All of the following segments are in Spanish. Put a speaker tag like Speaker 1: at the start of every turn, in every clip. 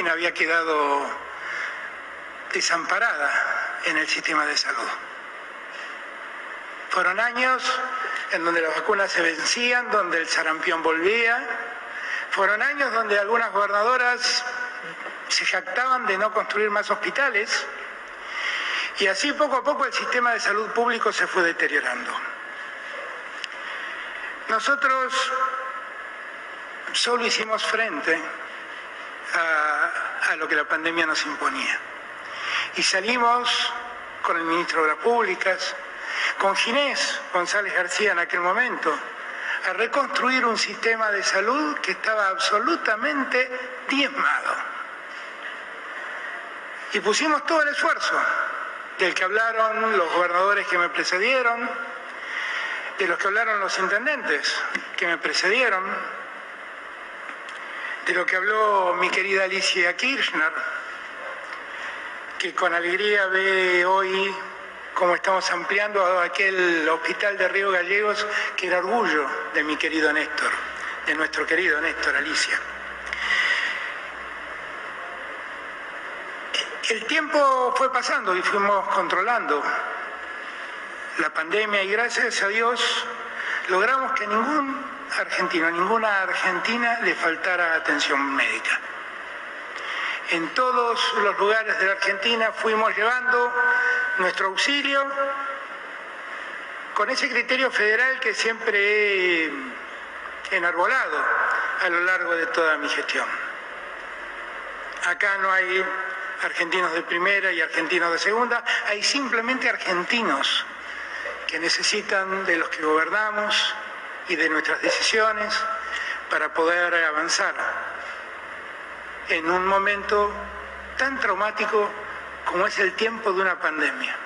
Speaker 1: Argentina había quedado desamparada en el sistema de salud. Fueron años en donde las vacunas se vencían, donde el sarampión volvía. Fueron años donde algunas gobernadoras se jactaban de no construir más hospitales. Y así poco a poco el sistema de salud público se fue deteriorando. Nosotros solo hicimos frente a, lo que la pandemia nos imponía. Y salimos con el ministro de Obras Públicas, con Ginés González García en aquel momento, a reconstruir un sistema de salud que estaba absolutamente diezmado. Y pusimos todo el esfuerzo del que hablaron los gobernadores que me precedieron, de los que hablaron los intendentes que me precedieron, de lo que habló mi querida Alicia Kirchner, que con alegría ve hoy cómo estamos ampliando aquel hospital de Río Gallegos, que era orgullo de mi querido Néstor, de nuestro querido Néstor Alicia. El tiempo fue pasando y fuimos controlando la pandemia y gracias a Dios logramos que ningún argentino, ninguna argentina le faltara atención médica. En todos los lugares de la Argentina fuimos llevando nuestro auxilio con ese criterio federal que siempre he enarbolado a lo largo de toda mi gestión. Acá no hay argentinos de primera y argentinos de segunda, hay simplemente argentinos que necesitan de los que gobernamos y de nuestras decisiones para poder avanzar en un momento tan traumático como es el tiempo de una pandemia.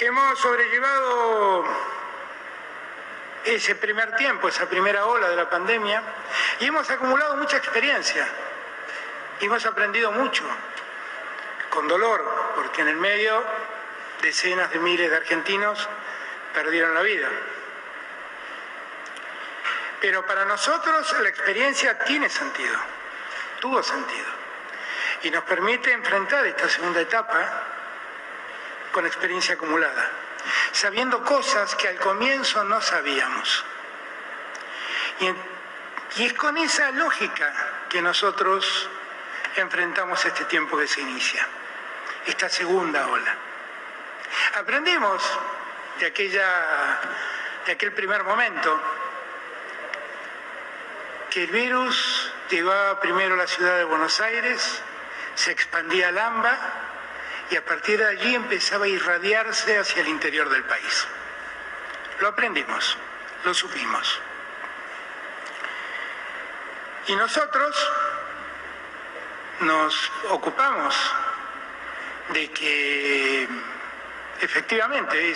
Speaker 1: Hemos sobrellevado ese primer tiempo, esa primera ola de la pandemia, y hemos acumulado mucha experiencia. Hemos aprendido mucho, con dolor, porque en el medio decenas de miles de argentinos perdieron la vida. Pero para nosotros la experiencia tiene sentido, tuvo sentido, y nos permite enfrentar esta segunda etapa con experiencia acumulada, sabiendo cosas que al comienzo no sabíamos. Y, es con esa lógica que nosotros enfrentamos este tiempo que se inicia, esta segunda ola. Aprendimos de, aquella, de aquel primer momento que el virus llegaba primero a la ciudad de Buenos Aires, se expandía al AMBA y a partir de allí empezaba a irradiarse hacia el interior del país. Lo aprendimos, lo supimos. Y nosotros nos ocupamos de que efectivamente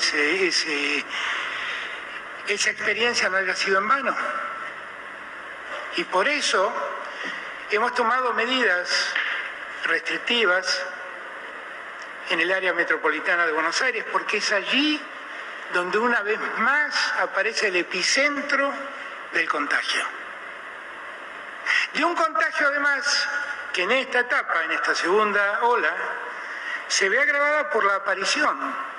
Speaker 1: esa experiencia no haya sido en vano. Y por eso hemos tomado medidas restrictivas en el área metropolitana de Buenos Aires, porque es allí donde una vez más aparece el epicentro del contagio. De un contagio además que en esta etapa, en esta segunda ola, se ve agravada por la aparición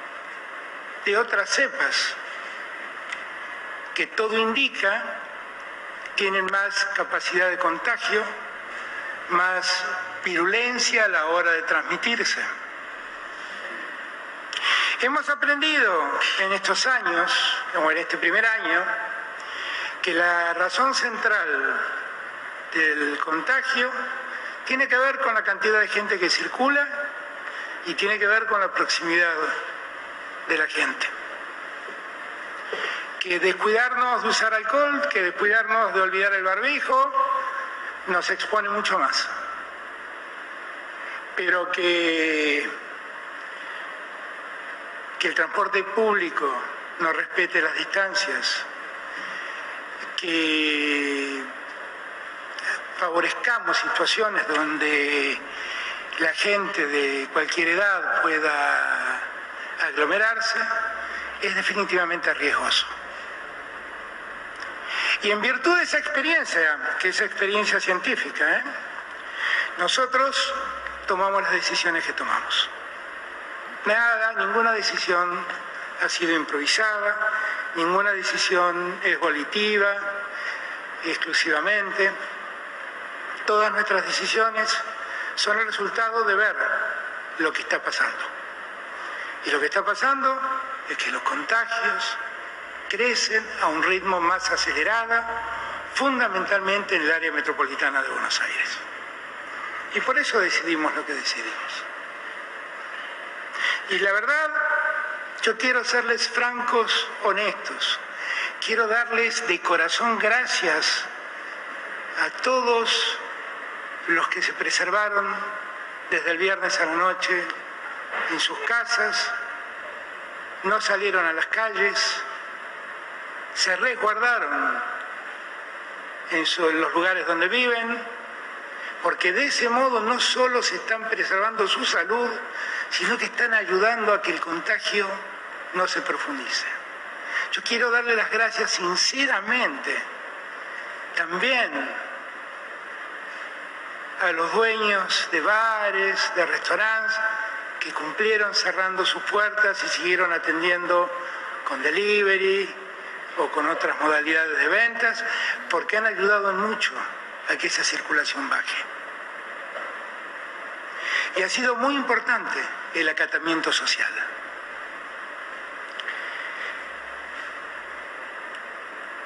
Speaker 1: de otras cepas que todo indica tienen más capacidad de contagio, más virulencia a la hora de transmitirse. Hemos aprendido en estos años, como en este primer año, que la razón central del contagio tiene que ver con la cantidad de gente que circula y tiene que ver con la proximidad de la gente. que descuidarnos de usar alcohol, que descuidarnos de olvidar el barbijo, nos expone mucho más. Pero que, que el transporte público no respete las distancias, que favorezcamos situaciones donde la gente de cualquier edad pueda aglomerarse, es definitivamente riesgoso. Y en virtud de esa experiencia, que es experiencia científica, ¿eh? nosotros tomamos las decisiones que tomamos. Nada, ninguna decisión ha sido improvisada, ninguna decisión es volitiva exclusivamente. Todas nuestras decisiones son el resultado de ver lo que está pasando. Y lo que está pasando es que los contagios crecen a un ritmo más acelerado, fundamentalmente en el área metropolitana de Buenos Aires. Y por eso decidimos lo que decidimos. Y la verdad, yo quiero serles francos, honestos. Quiero darles de corazón gracias a todos los que se preservaron desde el viernes a la noche en sus casas, no salieron a las calles, se resguardaron en, los lugares donde viven, porque de ese modo no solo se están preservando su salud, sino que están ayudando a que el contagio no se profundice. Yo quiero darle las gracias sinceramente también a los dueños de bares, de restaurantes, que cumplieron cerrando sus puertas y siguieron atendiendo con delivery o con otras modalidades de ventas, porque han ayudado mucho a que esa circulación baje. Y ha sido muy importante el acatamiento social.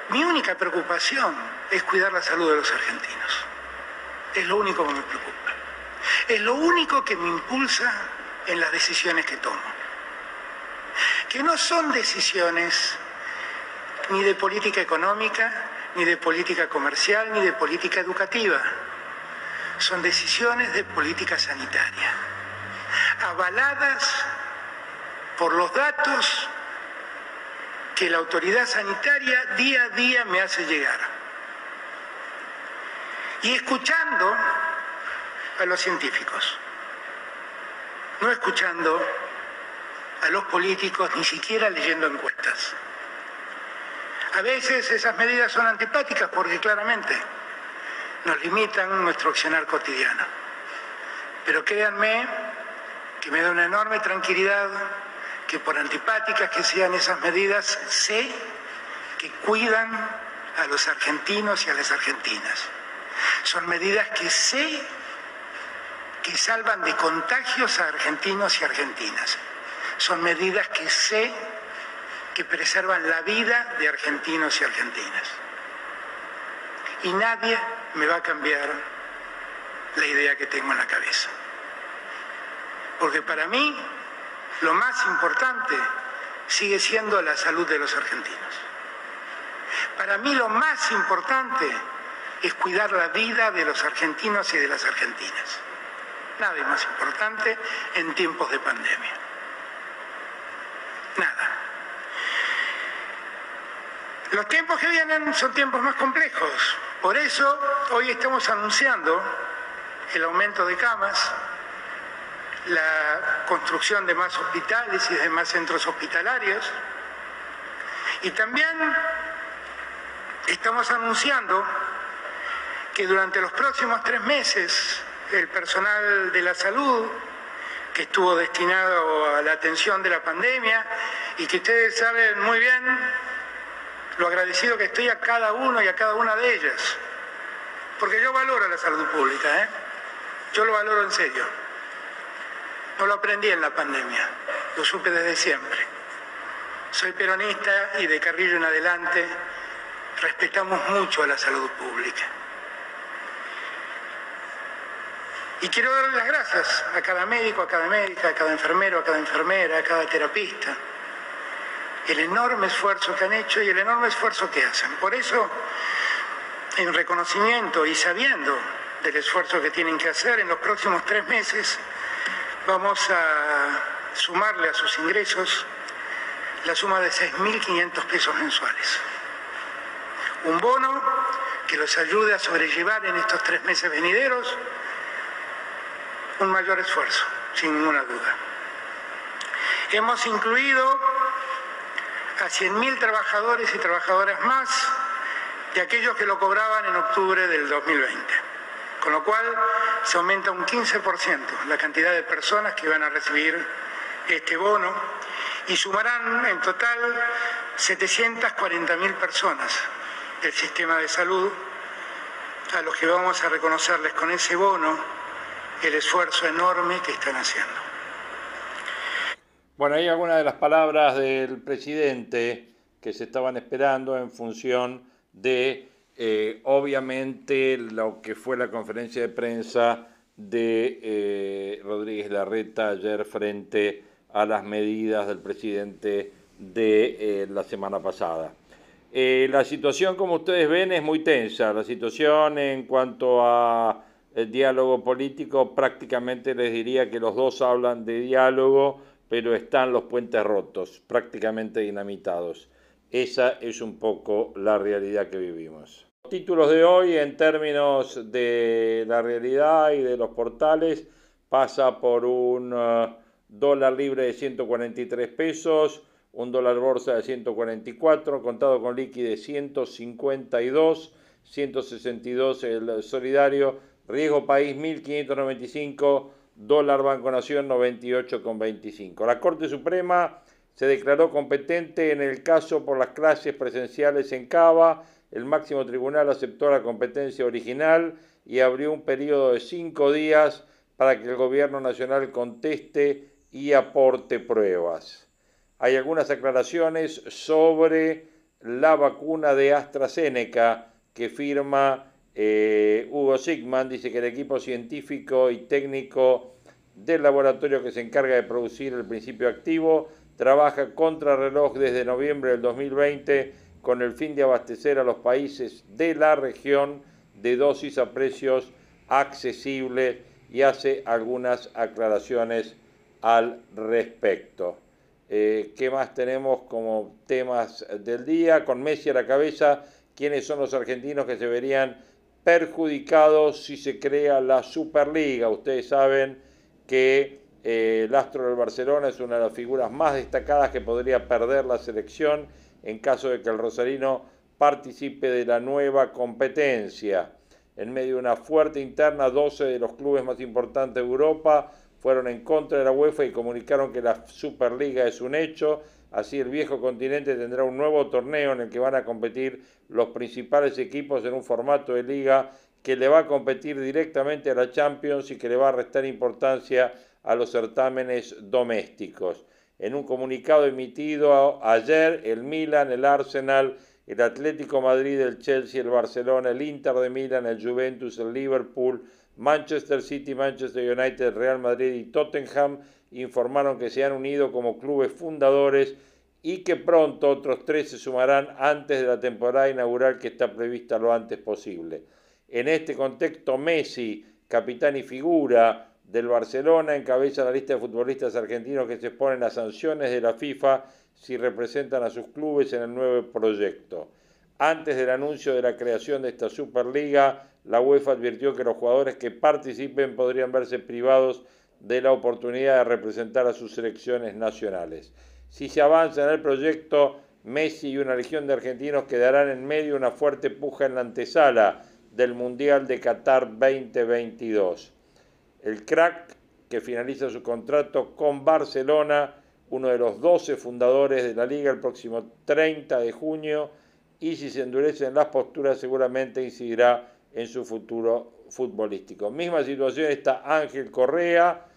Speaker 1: Mi única preocupación es cuidar la salud de los argentinos. Es lo único que me preocupa. Es lo único que me impulsa en las decisiones que tomo. Que no son decisiones ni de política económica, ni de política comercial, ni de política educativa. Son decisiones de política sanitaria, avaladas por los datos que la autoridad sanitaria día a día me hace llegar. Y escuchando a los científicos, no escuchando a los políticos, ni siquiera leyendo encuestas. A veces esas medidas son antipáticas porque claramente nos limitan nuestro accionar cotidiano. Pero créanme que me da una enorme tranquilidad que por antipáticas que sean esas medidas, sé que cuidan a los argentinos y a las argentinas. Son medidas que sé que salvan de contagios a argentinos y argentinas. Son medidas que sé que preservan la vida de argentinos y argentinas. Y nadie me va a cambiar la idea que tengo en la cabeza. Porque para mí lo más importante sigue siendo la salud de los argentinos. Para mí lo más importante es cuidar la vida de los argentinos y de las argentinas. Nada es más importante en tiempos de pandemia. Nada. Los tiempos que vienen son tiempos más complejos. Por eso hoy estamos anunciando el aumento de camas, la construcción de más hospitales y de más centros hospitalarios. Y también estamos anunciando que durante los próximos tres meses el personal de la salud que estuvo destinado a la atención de la pandemia y que ustedes saben muy bien lo agradecido que estoy a cada uno y a cada una de ellas, porque yo valoro la salud pública, ¿eh? yo lo valoro en serio. No lo aprendí en la pandemia, lo supe desde siempre. Soy peronista y de Carrillo en adelante respetamos mucho a la salud pública. Y quiero darle las gracias a cada médico, a cada médica, a cada enfermero, a cada enfermera, a cada terapista, el enorme esfuerzo que han hecho y el enorme esfuerzo que hacen. Por eso, en reconocimiento y sabiendo del esfuerzo que tienen que hacer, en los próximos tres meses vamos a sumarle a sus ingresos la suma de 6.500 pesos mensuales. Un bono que los ayude a sobrellevar en estos tres meses venideros un mayor esfuerzo, sin ninguna duda. Hemos incluido a 100.000 trabajadores y trabajadoras más de aquellos que lo cobraban en octubre del 2020, con lo cual se aumenta un 15% la cantidad de personas que van a recibir este bono y sumarán en total 740.000 personas del sistema de salud a los que vamos a reconocerles con ese bono el esfuerzo enorme que están haciendo.
Speaker 2: Bueno, hay algunas de las palabras del presidente que se estaban esperando en función de, eh, obviamente, lo que fue la conferencia de prensa de eh, Rodríguez Larreta ayer frente a las medidas del presidente de eh, la semana pasada. la situación, como ustedes ven, es muy tensa. La situación en cuanto a el diálogo político, prácticamente les diría que los dos hablan de diálogo, pero están los puentes rotos, prácticamente dinamitados. Esa es un poco la realidad que vivimos. Los títulos de hoy en términos de la realidad y de los portales pasa por un uh, dólar libre de 143 pesos, un dólar bolsa de 144, contado con liquidez 152, 162 el solidario, riesgo país 1595, dólar Banco Nación 98,25. La Corte Suprema se declaró competente en el caso por las clases presenciales en Cava. El máximo tribunal aceptó la competencia original y abrió un periodo de cinco días para que el gobierno nacional conteste y aporte pruebas. Hay algunas aclaraciones sobre la vacuna de AstraZeneca que firma eh, Hugo Sigman, dice que el equipo científico y técnico del laboratorio que se encarga de producir el principio activo trabaja contra reloj desde noviembre del 2020 con el fin de abastecer a los países de la región de dosis a precios accesibles y hace algunas aclaraciones al respecto. Eh, ¿Qué más tenemos como temas del día? Con Messi a la cabeza, ¿quiénes son los argentinos que se verían perjudicados si se crea la Superliga? Ustedes saben que eh, el astro del Barcelona es una de las figuras más destacadas que podría perder la selección en caso de que el Rosarino participe de la nueva competencia. En medio de una fuerte interna, 12 de los clubes más importantes de Europa fueron en contra de la UEFA y comunicaron que la Superliga es un hecho. Así el viejo continente tendrá un nuevo torneo en el que van a competir los principales equipos en un formato de liga que le va a competir directamente a la Champions y que le va a restar importancia a los certámenes domésticos. En un comunicado emitido ayer, el Milan, el Arsenal, el Atlético Madrid, el Chelsea, el Barcelona, el Inter de Milan, el Juventus, el Liverpool, Manchester City, Manchester United, Real Madrid y Tottenham informaron que se han unido como clubes fundadores y que pronto otros tres se sumarán antes de la temporada inaugural que está prevista lo antes posible. En este contexto, Messi, capitán y figura del Barcelona, encabeza la lista de futbolistas argentinos que se exponen a sanciones de la FIFA si representan a sus clubes en el nuevo proyecto. Antes del anuncio de la creación de esta Superliga, la UEFA advirtió que los jugadores que participen podrían verse privados de la oportunidad de representar a sus selecciones nacionales. Si se avanza en el proyecto, Messi y una legión de argentinos quedarán en medio de una fuerte puja en la antesala del Mundial de Qatar 2022. El crack que finaliza su contrato con Barcelona, uno de los 12 fundadores de la liga el próximo 30 de junio, y si se endurecen las posturas seguramente incidirá en su futuro futbolístico. Misma situación está Ángel Correa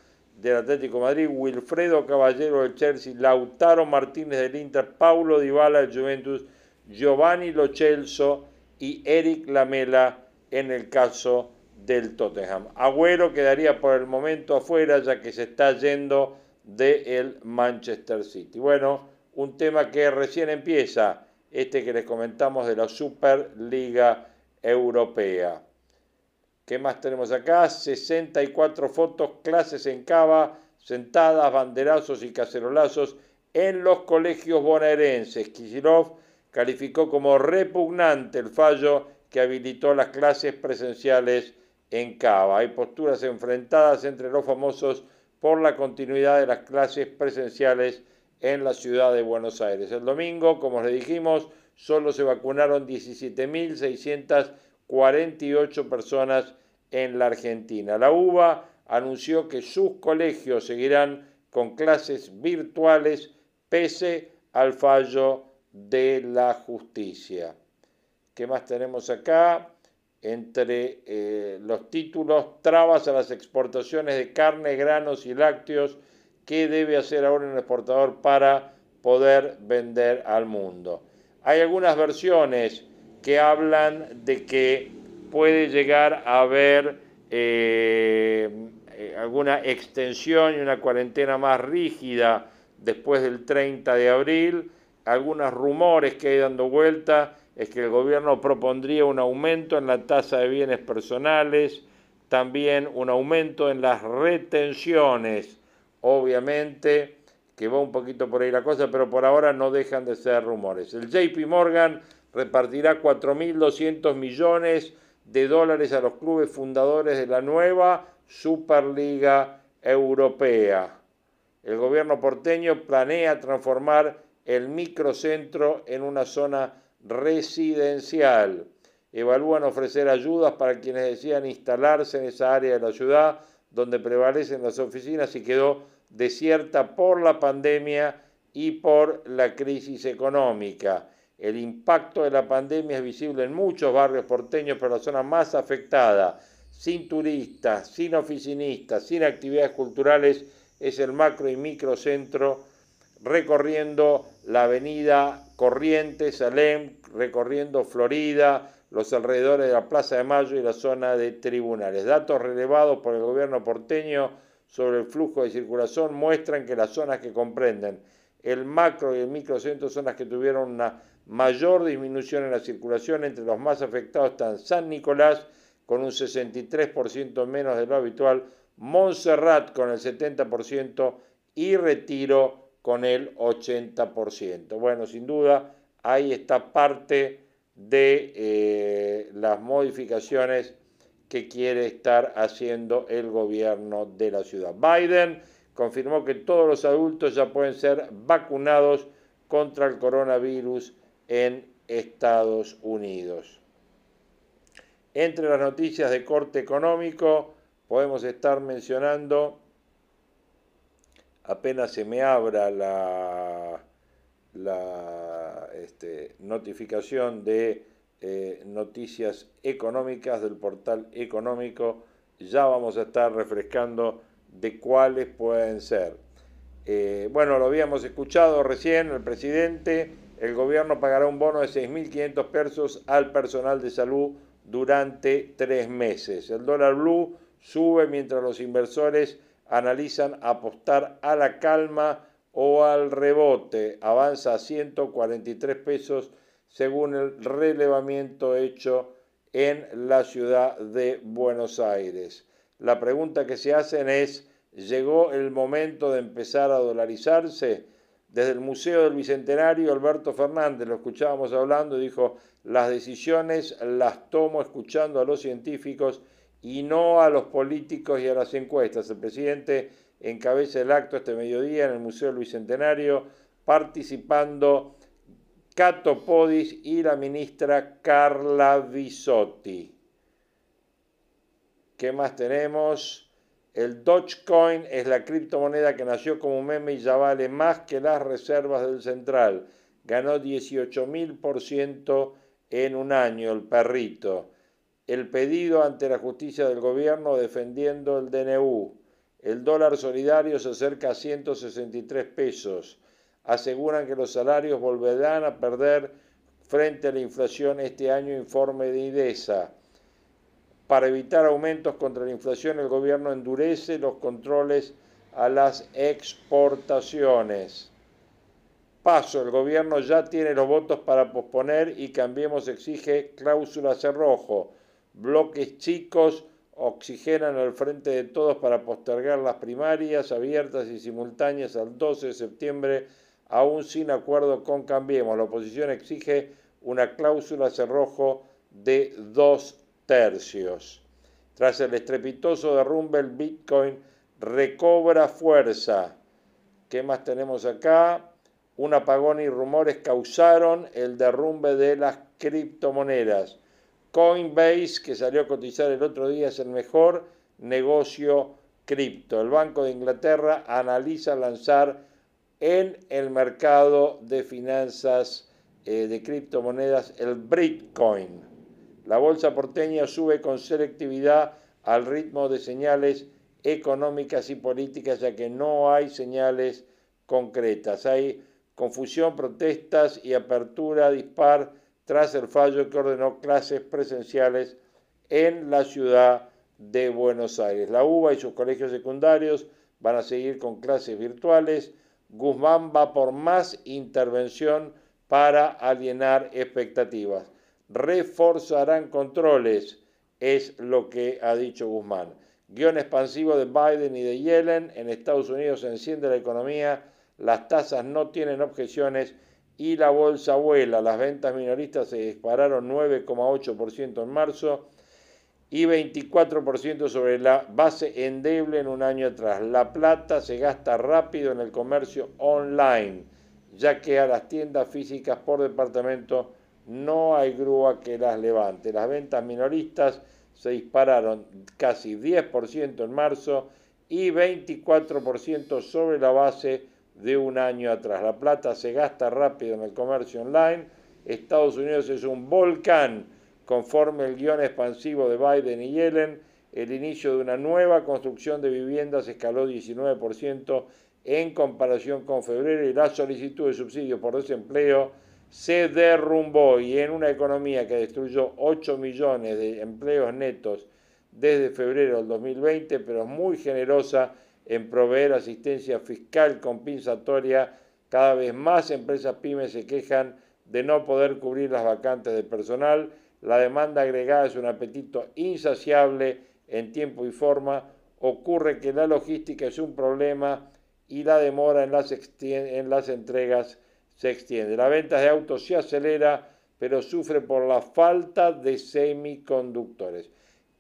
Speaker 2: del Atlético Madrid, Wilfredo Caballero del Chelsea, Lautaro Martínez del Inter, Paulo Dybala del Juventus, Giovanni Lo Celso y Eric Lamela en el caso del Tottenham. Agüero quedaría por el momento afuera ya que se está yendo del Manchester City. Bueno, un tema que recién empieza, este que les comentamos de la Superliga Europea. ¿Qué más tenemos acá? 64 fotos, clases en cava, sentadas, banderazos y cacerolazos en los colegios bonaerenses. Kicillof calificó como repugnante el fallo que habilitó las clases presenciales en Cava. Hay posturas enfrentadas entre los famosos por la continuidad de las clases presenciales en la ciudad de Buenos Aires. El domingo, como les dijimos, solo se vacunaron 17.648 personas en la Argentina. La UBA anunció que sus colegios seguirán con clases virtuales pese al fallo de la justicia. ¿Qué más tenemos acá? Entre eh, los títulos, trabas a las exportaciones de carne, granos y lácteos. ¿Qué debe hacer ahora un exportador para poder vender al mundo? Hay algunas versiones que hablan de que puede llegar a haber eh, eh, alguna extensión y una cuarentena más rígida después del 30 de abril. Algunos rumores que hay dando vuelta es que el gobierno propondría un aumento en la tasa de bienes personales, también un aumento en las retenciones, obviamente que va un poquito por ahí la cosa, pero por ahora no dejan de ser rumores. El JP Morgan repartirá 4.200 millones de dólares a los clubes fundadores de la nueva Superliga Europea. El gobierno porteño planea transformar el microcentro en una zona residencial. Evalúan ofrecer ayudas para quienes decían instalarse en esa área de la ciudad donde prevalecen las oficinas y quedó desierta por la pandemia y por la crisis económica. El impacto de la pandemia es visible en muchos barrios porteños, pero la zona más afectada, sin turistas, sin oficinistas, sin actividades culturales, es el macro y microcentro, recorriendo la avenida Corrientes, Salem, recorriendo Florida, los alrededores de la Plaza de Mayo y la zona de tribunales. Datos relevados por el gobierno porteño sobre el flujo de circulación muestran que las zonas que comprenden el macro y el microcentro son las que tuvieron una mayor disminución en la circulación. Entre los más afectados están San Nicolás con un 63% menos de lo habitual, Montserrat con el 70% y Retiro con el 80%. Bueno, sin duda, ahí está parte de eh, las modificaciones que quiere estar haciendo el gobierno de la ciudad. Biden confirmó que todos los adultos ya pueden ser vacunados contra el coronavirus en Estados Unidos. Entre las noticias de corte económico podemos estar mencionando, apenas se me abra la, este, notificación de eh, noticias económicas del portal económico, ya vamos a estar refrescando de cuáles pueden ser. Eh, bueno, lo habíamos escuchado recién, el presidente, el gobierno pagará un bono de 6.500 pesos al personal de salud durante tres meses. El dólar blue sube mientras los inversores analizan apostar a la calma o al rebote. Avanza a 143 pesos según el relevamiento hecho en la ciudad de Buenos Aires. La pregunta que se hacen es, ¿llegó el momento de empezar a dolarizarse? Desde el Museo del Bicentenario, Alberto Fernández, lo escuchábamos hablando, dijo, las decisiones las tomo escuchando a los científicos y no a los políticos y a las encuestas. El presidente encabeza el acto este mediodía en el Museo del Bicentenario, participando Cato Podis y la ministra Carla Bisotti. ¿Qué más tenemos? El Dogecoin es la criptomoneda que nació como meme y ya vale más que las reservas del central. Ganó 18.000% en un año el perrito. El pedido ante la justicia del gobierno defendiendo el DNU. El dólar solidario se acerca a 163 pesos. Aseguran que los salarios volverán a perder frente a la inflación este año, informe de IDESA. Para evitar aumentos contra la inflación, el gobierno endurece los controles a las exportaciones. Paso, el gobierno ya tiene los votos para posponer y Cambiemos exige cláusula cerrojo. Bloques chicos oxigenan al frente de todos para postergar las primarias abiertas y simultáneas al 12 de septiembre, aún sin acuerdo con Cambiemos. La oposición exige una cláusula cerrojo de dos tercios. Tras el estrepitoso derrumbe, el Bitcoin recobra fuerza. ¿Qué más tenemos acá? Un apagón y rumores causaron el derrumbe de las criptomonedas. Coinbase, que salió a cotizar el otro día, es el mejor negocio cripto. El Banco de Inglaterra analiza lanzar en el mercado de finanzas eh, de criptomonedas el Bitcoin. La bolsa porteña sube con selectividad al ritmo de señales económicas y políticas, ya que no hay señales concretas. Hay confusión, protestas y apertura dispar tras el fallo que ordenó clases presenciales en la ciudad de Buenos Aires. La UBA y sus colegios secundarios van a seguir con clases virtuales. Guzmán va por más intervención para alienar expectativas. Reforzarán controles, es lo que ha dicho Guzmán. Guión expansivo de Biden y de Yellen. En Estados Unidos se enciende la economía las tasas no tienen objeciones y la bolsa vuela. Las ventas minoristas se dispararon 9,8% en marzo y 24% sobre la base endeble en un año atrás. La plata se gasta rápido en el comercio online, ya que a las tiendas físicas por departamento no hay grúa que las levante. Las ventas minoristas se dispararon casi 10% en marzo y 24% sobre la base de un año atrás. La plata se gasta rápido en el comercio online. Estados Unidos es un volcán conforme el guion expansivo de Biden y Yellen. El inicio de una nueva construcción de viviendas escaló 19% en comparación con febrero y la solicitud de subsidios por desempleo se derrumbó y en una economía que destruyó 8 millones de empleos netos desde febrero del 2020, pero muy generosa en proveer asistencia fiscal compensatoria. Cada vez más empresas pymes se quejan de no poder cubrir las vacantes de personal. La demanda agregada es un apetito insaciable en tiempo y forma. Ocurre que la logística es un problema y la demora en las, en las entregas se extiende. La venta de autos se acelera, pero sufre por la falta de semiconductores.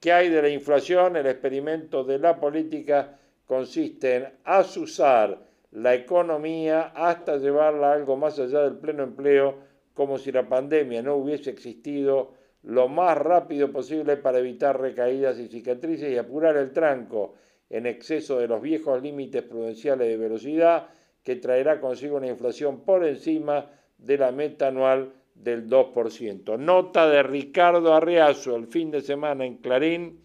Speaker 2: ¿Qué hay de la inflación? El experimento de la política consiste en asusar la economía hasta llevarla algo más allá del pleno empleo, como si la pandemia no hubiese existido, lo más rápido posible para evitar recaídas y cicatrices y apurar el tranco en exceso de los viejos límites prudenciales de velocidad que traerá consigo una inflación por encima de la meta anual del 2%. Nota de Ricardo Arriazo el fin de semana en Clarín,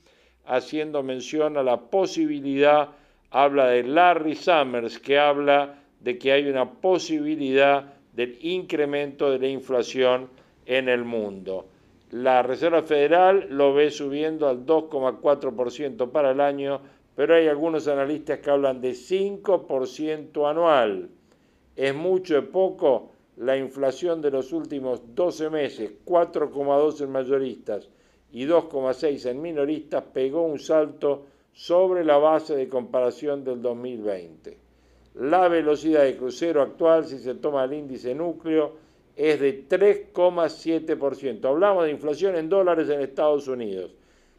Speaker 2: haciendo mención a la posibilidad habla de Larry Summers, que habla de que hay una posibilidad del incremento de la inflación en el mundo. La Reserva Federal lo ve subiendo al 2,4% para el año, pero hay algunos analistas que hablan de 5% anual. ¿Es mucho o poco? La inflación de los últimos 12 meses, 4,2 en mayoristas y 2,6 en minoristas, pegó un salto sobre la base de comparación del 2020. La velocidad de crucero actual, si se toma el índice núcleo, es de 3,7%. Hablamos de inflación en dólares en Estados Unidos.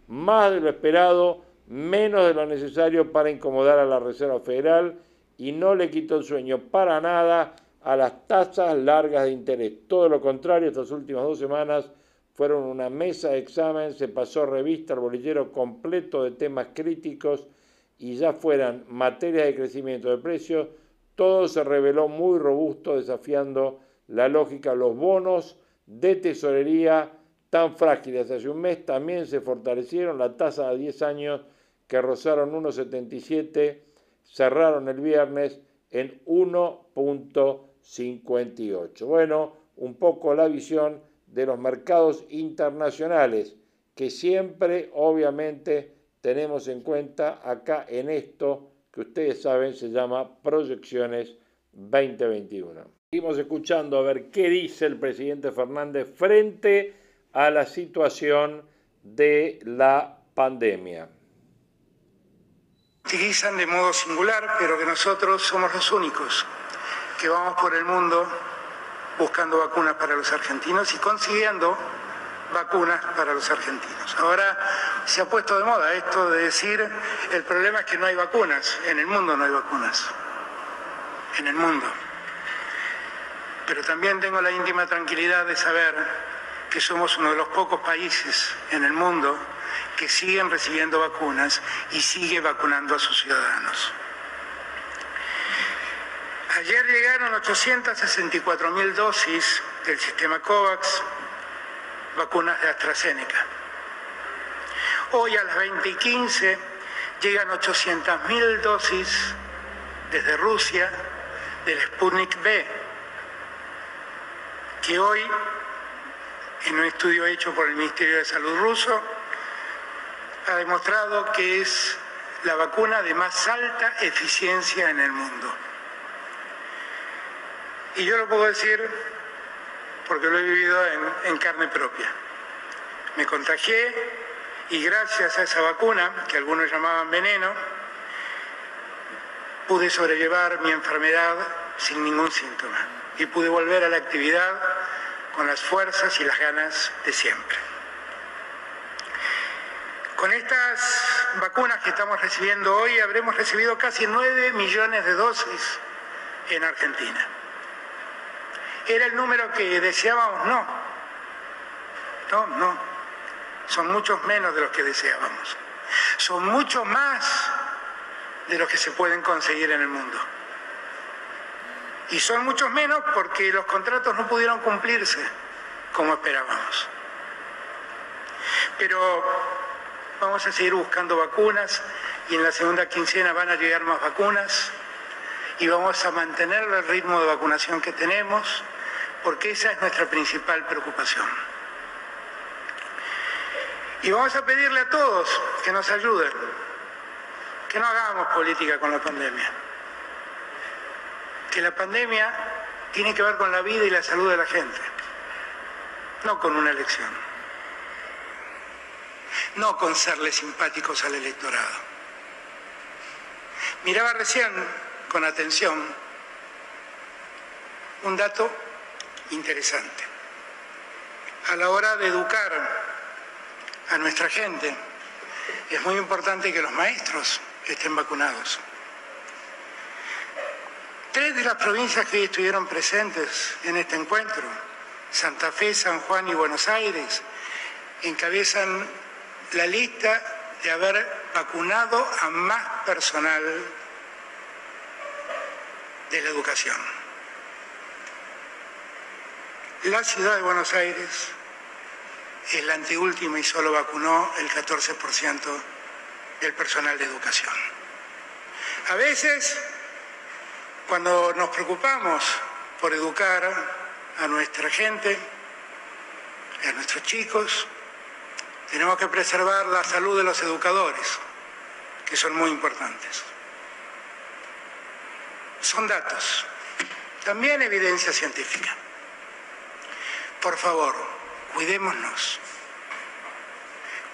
Speaker 2: Más de lo esperado, menos de lo necesario para incomodar a la Reserva Federal y no le quitó el sueño para nada a las tasas largas de interés. Todo lo contrario, estas últimas dos semanas fueron una mesa de examen, se pasó revista al bolillero completo de temas críticos y ya fueran materias de crecimiento de precios, todo se reveló muy robusto, desafiando la lógica. Los bonos de tesorería tan frágiles hace un mes también se fortalecieron, la tasa de 10 años que rozaron 1,77 cerraron el viernes en 1.58. Bueno, un poco la visión de los mercados internacionales, que siempre obviamente tenemos en cuenta acá en esto que ustedes saben se llama proyecciones 2021. Seguimos escuchando a ver qué dice el presidente Fernández frente a la situación de la pandemia.
Speaker 1: Utilizan de modo singular, pero que nosotros somos los únicos que vamos por el mundo buscando vacunas para los argentinos y consiguiendo vacunas para los argentinos. Ahora se ha puesto de moda esto de decir, el problema es que no hay vacunas, en el mundo no hay vacunas, en el mundo. Pero también tengo la íntima tranquilidad de saber que somos uno de los pocos países en el mundo que siguen recibiendo vacunas y sigue vacunando a sus ciudadanos. Ayer llegaron 864 mil dosis del sistema COVAX, vacunas de AstraZeneca. Hoy a las 20 y 15 llegan 800 mil dosis desde Rusia del Sputnik B, que hoy, en un estudio hecho por el Ministerio de Salud ruso, ha demostrado que es la vacuna de más alta eficiencia en el mundo. Y yo lo puedo decir porque lo he vivido en, carne propia. Me contagié y gracias a esa vacuna, que algunos llamaban veneno, pude sobrellevar mi enfermedad sin ningún síntoma y pude volver a la actividad con las fuerzas y las ganas de siempre. Con estas vacunas que estamos recibiendo hoy habremos recibido casi 9 millones de dosis en Argentina. ¿Era el número que deseábamos? No. No, no. Son muchos menos de los que deseábamos. Son mucho más de los que se pueden conseguir en el mundo. Y son muchos menos porque los contratos no pudieron cumplirse como esperábamos. Pero vamos a seguir buscando vacunas y en la segunda quincena van a llegar más vacunas y vamos a mantener el ritmo de vacunación que tenemos porque esa es nuestra principal preocupación. Y vamos a pedirle a todos que nos ayuden, que no hagamos política con la pandemia, que la pandemia tiene que ver con la vida y la salud de la gente, no con una elección, no con serle simpáticos al electorado. Miraba recién con atención un dato interesante. A la hora de educar a nuestra gente, es muy importante que los maestros estén vacunados. Tres de las provincias que estuvieron presentes en este encuentro, Santa Fe, San Juan y Buenos Aires, encabezan la lista de haber vacunado a más personal de la educación. La ciudad de Buenos Aires es la anteúltima y solo vacunó el 14% del personal de educación. A veces, cuando nos preocupamos por educar a nuestra gente, a nuestros chicos, tenemos que preservar la salud de los educadores, que son muy importantes. Son datos, también evidencia científica. Por favor, cuidémonos.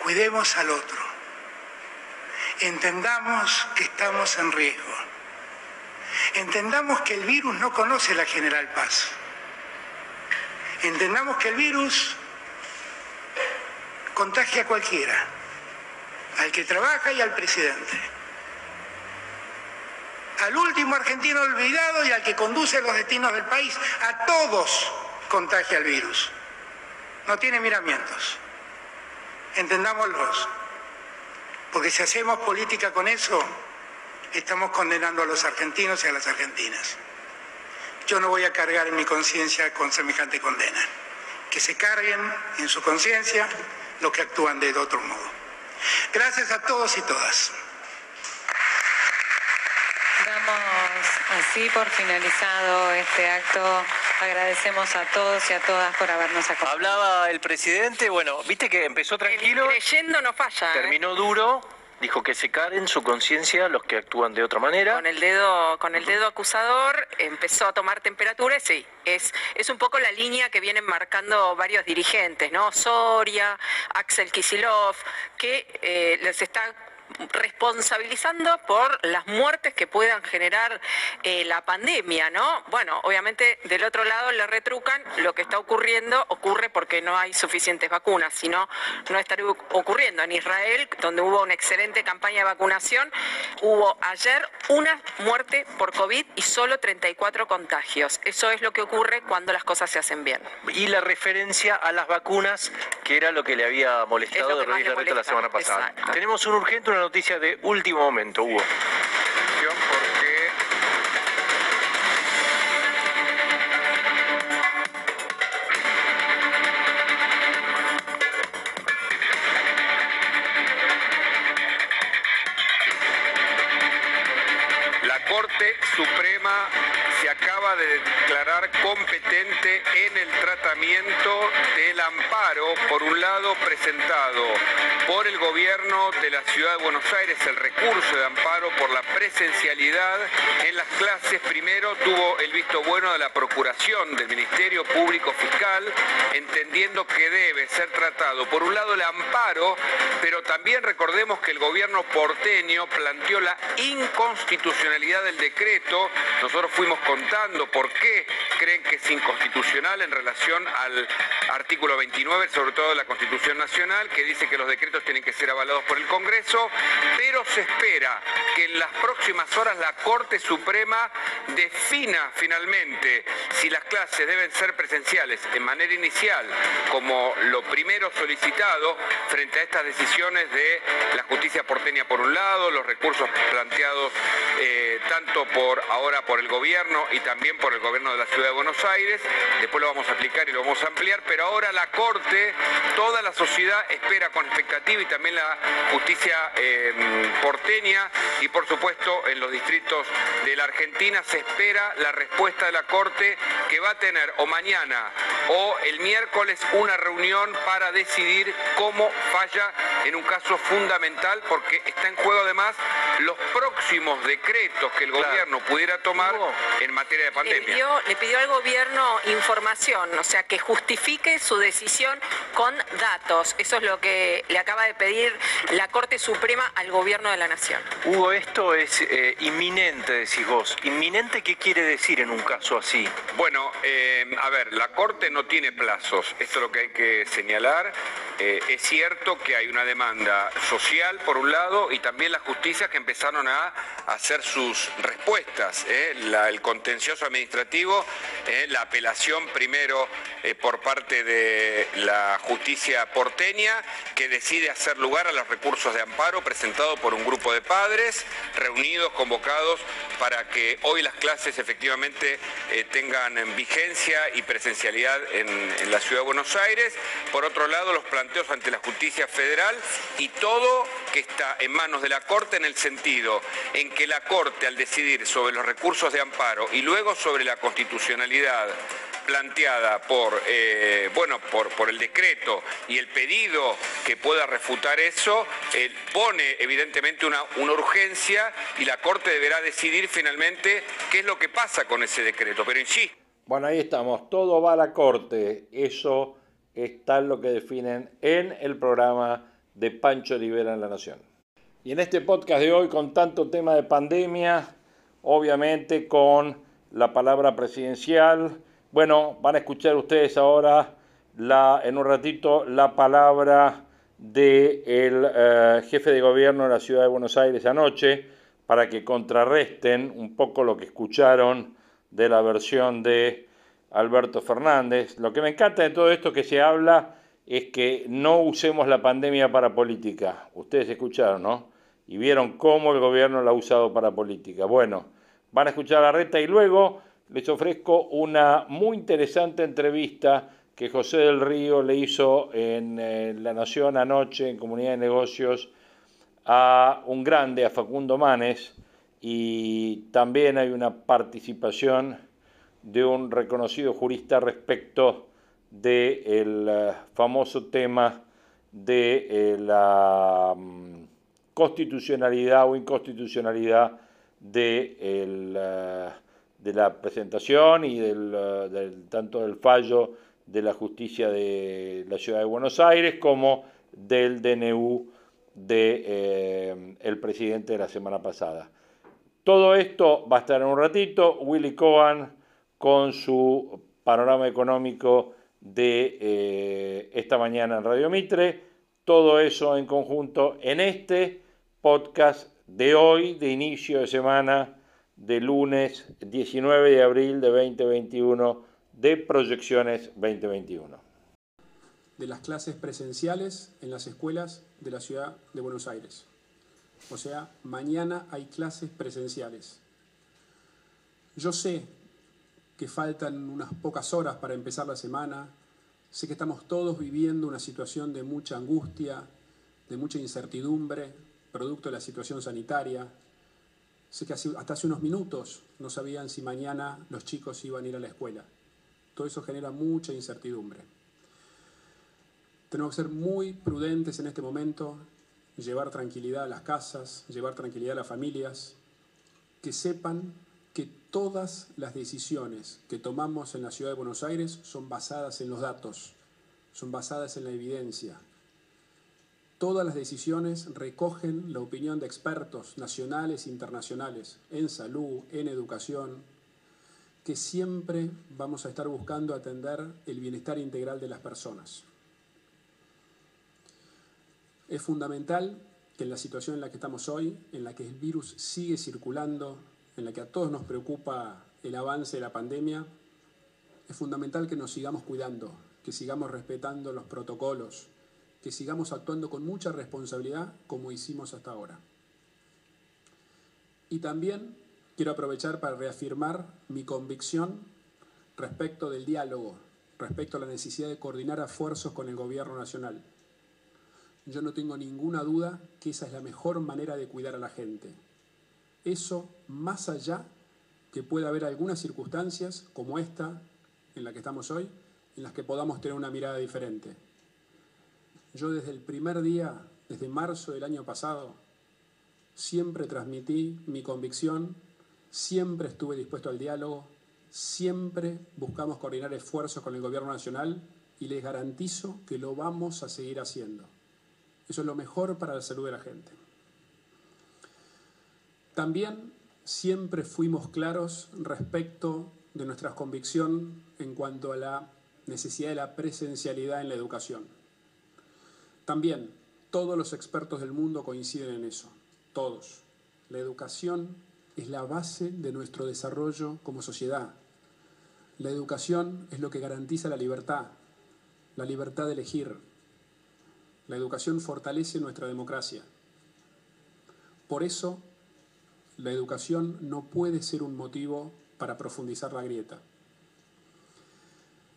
Speaker 1: Cuidemos al otro. Entendamos que estamos en riesgo. Entendamos que el virus no conoce la General Paz. Entendamos que el virus contagia a cualquiera, al que trabaja y al presidente, al último argentino olvidado y al que conduce los destinos del país, a todos contagia el virus. No tiene miramientos. Entendámoslos. Porque si hacemos política con eso, estamos condenando a los argentinos y a las argentinas. Yo no voy a cargar en mi conciencia con semejante condena. Que se carguen en su conciencia los que actúan de otro modo. Gracias a todos y todas.
Speaker 3: Damos así por finalizado este acto Agradecemos a todos y a todas por habernos acompañado.
Speaker 4: Hablaba el presidente, bueno, viste que empezó tranquilo.
Speaker 3: creyendo no falla.
Speaker 4: ¿eh? Terminó duro dijo que se en su conciencia los que actúan de otra manera.
Speaker 5: Con el dedo, con el dedo acusador empezó a tomar temperatura, sí, es, es un poco la línea que vienen marcando varios dirigentes, ¿no? Soria, Axel Kisilov, que eh, les está responsabilizando por las muertes que puedan generar eh, la pandemia, ¿no? Bueno, obviamente del otro lado le retrucan lo que está ocurriendo, ocurre porque no hay suficientes vacunas, sino no estaría ocurriendo. En Israel, donde hubo una excelente campaña de vacunación, hubo ayer una muerte por COVID y solo 34 contagios. Eso es lo que ocurre cuando las cosas se hacen bien.
Speaker 4: Y la referencia a las vacunas, que era lo que le había molestado de Rodríguez la semana pasada. Tenemos un urgente, una noticia de último momento, Hugo.
Speaker 6: Corte Suprema se acaba de declarar competente en el tratamiento del amparo, por un lado presentado por el gobierno de la ciudad de Buenos Aires, el recurso de amparo por la presencialidad en las clases. Primero tuvo el visto bueno de la Procuración del Ministerio Público Fiscal, entendiendo que debe ser tratado, por un lado, el amparo, pero también recordemos que el gobierno porteño planteó la inconstitucionalidad del decreto. Nosotros fuimos contando por qué creen que es inconstitucional en relación al artículo 29, sobre todo de la Constitución Nacional, que dice que los decretos tienen que ser avalados por el Congreso, pero se espera que en las próximas horas la Corte Suprema defina finalmente si las clases deben ser presenciales en manera inicial, como lo primero solicitado frente a estas decisiones de la justicia porteña por un lado, los recursos planteados eh, tanto por ahora por el gobierno, y también por el gobierno de la ciudad de Buenos Aires. Después lo vamos a aplicar y lo vamos a ampliar, pero ahora la Corte, toda la sociedad espera con expectativa y también la justicia eh, porteña y por supuesto en los distritos de la Argentina se espera la respuesta de la Corte que va a tener o mañana o el miércoles una reunión para decidir cómo falla en un caso fundamental porque está en juego además los próximos decretos que el gobierno pudiera tomar en materia de pandemia.
Speaker 5: Le pidió, al gobierno información, o sea, que justifique su decisión con datos. Eso es lo que le acaba de pedir la Corte Suprema al gobierno de la Nación.
Speaker 4: Hugo, esto es eh, inminente, decís vos. ¿Inminente qué quiere decir en un caso así?
Speaker 6: Bueno, eh, a ver, la Corte no tiene plazos. Esto es lo que hay que señalar. Eh, es cierto que hay una demanda social, por un lado, y también la justicia que empezaron a hacer sus respuestas. el contencioso administrativo, eh, la apelación primero eh, por parte de la justicia porteña, que decide hacer lugar a los recursos de amparo presentados por un grupo de padres reunidos, convocados, para que hoy las clases efectivamente eh, tengan vigencia y presencialidad en, la ciudad de Buenos Aires. Por otro lado, los planteos ante la justicia federal y todo que está en manos de la Corte en el sentido en que la Corte, al decidir sobre los recursos de amparo y luego sobre la constitucionalidad planteada por, eh, bueno, por, por, el decreto y el pedido que pueda refutar eso, eh, pone evidentemente una, una urgencia y la Corte deberá decidir finalmente qué es lo que pasa con ese decreto. Pero insisto. Bueno, ahí estamos, todo va a la Corte, eso es tal lo que definen en el programa de Pancho Rivera en la Nación. Y en este podcast de hoy, con tanto tema de pandemia, obviamente con la palabra presidencial, bueno, van a escuchar ustedes ahora en un ratito la palabra del eh, jefe de gobierno de la ciudad de Buenos Aires anoche para que contrarresten un poco lo que escucharon de la versión de Alberto Fernández. Lo que me encanta de todo esto que se habla es que no usemos la pandemia para política. Ustedes escucharon, ¿no? Y vieron cómo el gobierno la ha usado para política. Bueno, van a escuchar la reta y luego les ofrezco una muy interesante entrevista que José del Río le hizo en, eh, La Nación anoche en Comunidad de Negocios a un grande, a Facundo Manes, y también hay una participación de un reconocido jurista respecto del eh, famoso tema de eh, la mm,
Speaker 2: constitucionalidad o inconstitucionalidad de, eh, de la presentación y del, eh, tanto del fallo de la justicia de la ciudad de Buenos Aires como del DNU del de, el presidente de la semana pasada. Todo esto va a estar en un ratito. Willy Cohen con su panorama económico de eh, esta mañana en Radio Mitre. Todo eso en conjunto en este podcast de hoy, de inicio de semana, de lunes 19 de abril de 2021, de Proyecciones 2021.
Speaker 7: De las clases presenciales en las escuelas de la ciudad de Buenos Aires. O sea, mañana hay clases presenciales. Yo sé que faltan unas pocas horas para empezar la semana, sé que estamos todos viviendo una situación de mucha angustia, de mucha incertidumbre, producto de la situación sanitaria. Sé que hasta hace unos minutos no sabían si mañana los chicos iban a ir a la escuela. Todo eso genera mucha incertidumbre. Tenemos que ser muy prudentes en este momento, llevar tranquilidad a las casas, llevar tranquilidad a las familias, que sepan que todas las decisiones que tomamos en la ciudad de Buenos Aires son basadas en los datos, son basadas en la evidencia. Todas las decisiones recogen la opinión de expertos nacionales e internacionales en salud, en educación, que siempre vamos a estar buscando atender el bienestar integral de las personas. Es fundamental que en la situación en la que estamos hoy, en la que el virus sigue circulando, en la que a todos nos preocupa el avance de la pandemia, es fundamental que nos sigamos cuidando, que sigamos respetando los protocolos, que sigamos actuando con mucha responsabilidad como hicimos hasta ahora. Y también quiero aprovechar para reafirmar mi convicción respecto del diálogo, respecto a la necesidad de coordinar esfuerzos con el Gobierno Nacional yo no tengo ninguna duda que esa es la mejor manera de cuidar a la gente. Eso más allá que pueda haber algunas circunstancias como esta en la que estamos hoy, en las que podamos tener una mirada diferente. Yo desde el primer día, desde marzo del año pasado, siempre transmití mi convicción, siempre estuve dispuesto al diálogo, siempre buscamos coordinar esfuerzos con el Gobierno Nacional y les garantizo que lo vamos a seguir haciendo. Eso es lo mejor para la salud de la gente. También siempre fuimos claros respecto de nuestra convicción en cuanto a la necesidad de la presencialidad en la educación. También todos los expertos del mundo coinciden en eso, todos. La educación es la base de nuestro desarrollo como sociedad. La educación es lo que garantiza la libertad, la libertad de elegir, la educación fortalece nuestra democracia. Por eso, la educación no puede ser un motivo para profundizar la grieta.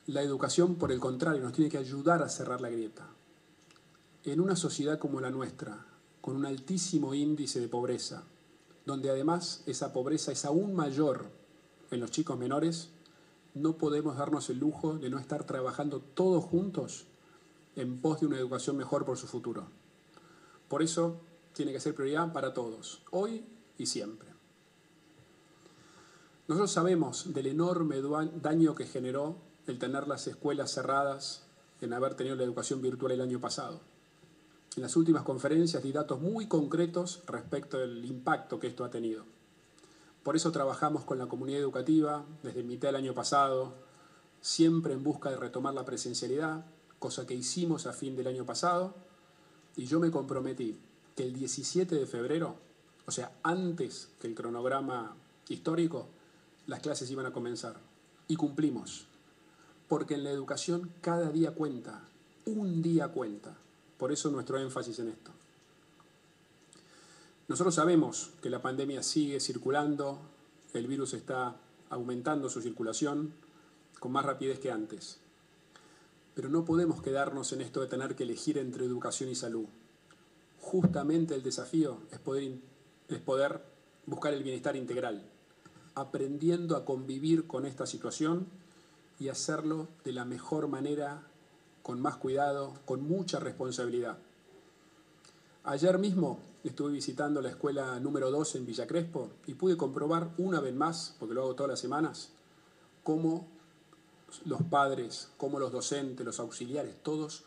Speaker 7: La educación, por el contrario, nos tiene que ayudar a cerrar la grieta. En una sociedad como la nuestra, con un altísimo índice de pobreza, donde además esa pobreza es aún mayor en los chicos menores, no podemos darnos el lujo de no estar trabajando todos juntos en pos de una educación mejor por su futuro. Por eso tiene que ser prioridad para todos, hoy y siempre. Nosotros sabemos del enorme daño que generó el tener las escuelas cerradas, en haber tenido la educación virtual el año pasado. En las últimas conferencias di datos muy concretos respecto del impacto que esto ha tenido. Por eso trabajamos con la comunidad educativa desde mitad del año pasado, siempre en busca de retomar la presencialidad, cosa que hicimos a fin del año pasado, y yo me comprometí que el 17 de febrero, o sea, antes que el cronograma histórico, las clases iban a comenzar. Y cumplimos, porque en la educación cada día cuenta, un día cuenta. Por eso nuestro énfasis en esto. Nosotros sabemos que la pandemia sigue circulando, el virus está aumentando su circulación con más rapidez que antes. Pero no podemos quedarnos en esto de tener que elegir entre educación y salud. Justamente el desafío es poder, es poder buscar el bienestar integral, aprendiendo a convivir con esta situación y hacerlo de la mejor manera, con más cuidado, con mucha responsabilidad. Ayer mismo estuve visitando la escuela número 2 en Villa Crespo y pude comprobar una vez más, porque lo hago todas las semanas, cómo los padres, cómo los docentes, los auxiliares, todos